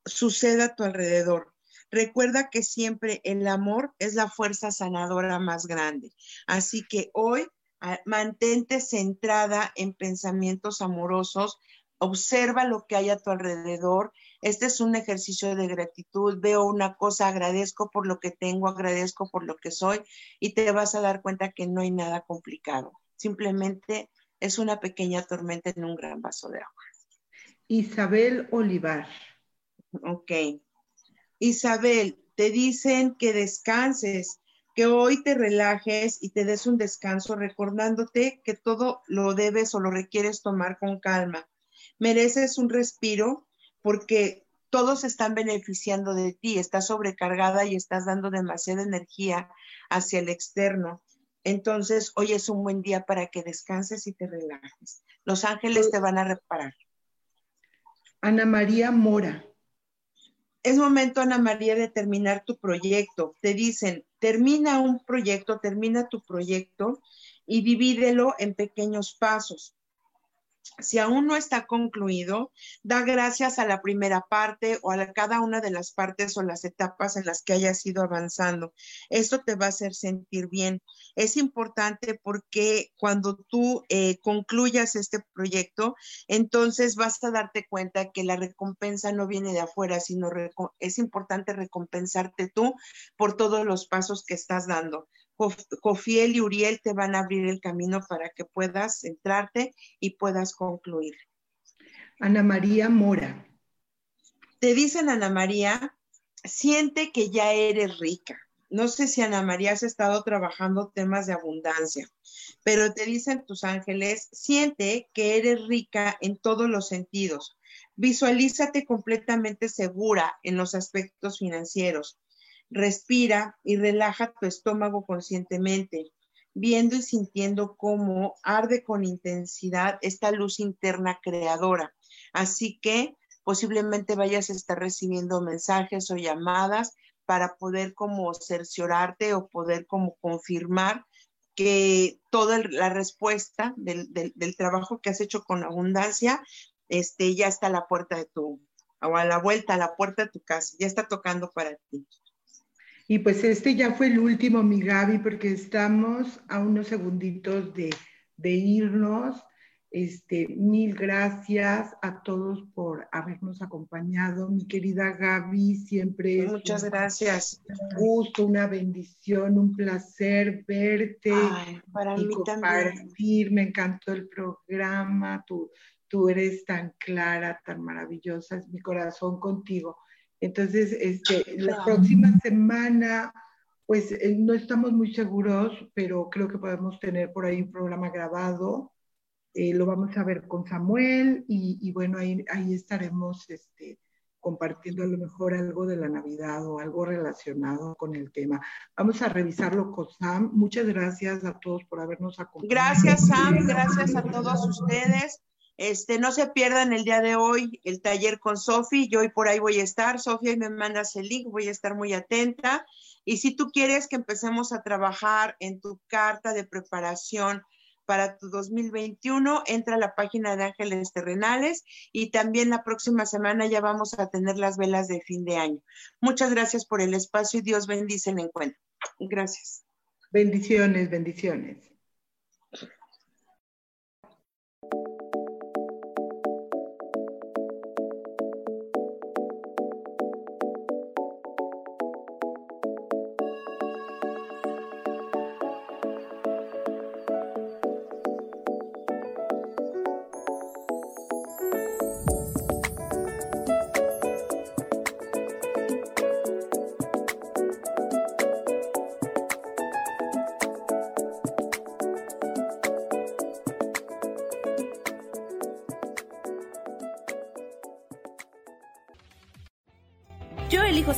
suceda a tu alrededor. Recuerda que siempre el amor es la fuerza sanadora más grande. Así que hoy ah, mantente centrada en pensamientos amorosos, observa lo que hay a tu alrededor. Este es un ejercicio de gratitud. Veo una cosa, agradezco por lo que tengo, agradezco por lo que soy y te vas a dar cuenta que no hay nada complicado. Simplemente es una pequeña tormenta en un gran vaso de agua. Isabel Olivar. Ok. Isabel, te dicen que descanses, que hoy te relajes y te des un descanso recordándote que todo lo debes o lo requieres tomar con calma. Mereces un respiro porque todos están beneficiando de ti, estás sobrecargada y estás dando demasiada energía hacia el externo. Entonces, hoy es un buen día para que descanses y te relajes. Los ángeles te van a reparar. Ana María Mora. Es momento, Ana María, de terminar tu proyecto. Te dicen, termina un proyecto, termina tu proyecto y divídelo en pequeños pasos si aún no está concluido, da gracias a la primera parte o a cada una de las partes o las etapas en las que hayas ido avanzando. Esto te va a hacer sentir bien. Es importante porque cuando tú eh, concluyas este proyecto, entonces vas a darte cuenta que la recompensa no viene de afuera, sino es importante recompensarte tú por todos los pasos que estás dando. Cofiel y Uriel te van a abrir el camino para que puedas centrarte y puedas concluir. Ana María Mora. Te dicen, Ana María, siente que ya eres rica. No sé si Ana María has estado trabajando temas de abundancia, pero te dicen tus ángeles, siente que eres rica en todos los sentidos. Visualízate completamente segura en los aspectos financieros. Respira y relaja tu estómago conscientemente, viendo y sintiendo cómo arde con intensidad esta luz interna creadora. Así que posiblemente vayas a estar recibiendo mensajes o llamadas para poder como cerciorarte o poder como confirmar que toda la respuesta del, trabajo que has hecho con abundancia este, ya está a la puerta de tu, o a la vuelta a la puerta de tu casa, ya está tocando para ti. Y pues este ya fue el último, mi Gaby, porque estamos a unos segunditos de, irnos. Este, mil gracias a todos por habernos acompañado. Mi querida Gaby, siempre Muchas gracias. Un gusto, una bendición, un placer verte para y mí compartir. Me encantó el programa. Tú, tú eres tan clara, tan maravillosa. Es mi corazón contigo. Entonces, este, la próxima semana, pues eh, no estamos muy seguros, pero creo que podemos tener por ahí un programa grabado. Eh, lo vamos a ver con Samuel y, bueno, ahí, ahí estaremos este, compartiendo a lo mejor algo de la Navidad o algo relacionado con el tema. Vamos a revisarlo con Sam. Muchas gracias a todos por habernos acompañado. Gracias, Sam. Gracias a todos ustedes. Este, no se pierdan el día de hoy el taller con Sofi. Yo hoy por ahí voy a estar. Sofía, me mandas el link, voy a estar muy atenta. Y si tú quieres que empecemos a trabajar en tu carta de preparación para tu 2021, entra a la página de Ángeles Terrenales y también la próxima semana ya vamos a tener las velas de fin de año. Muchas gracias por el espacio y Dios bendice el encuentro. Gracias. Bendiciones, bendiciones.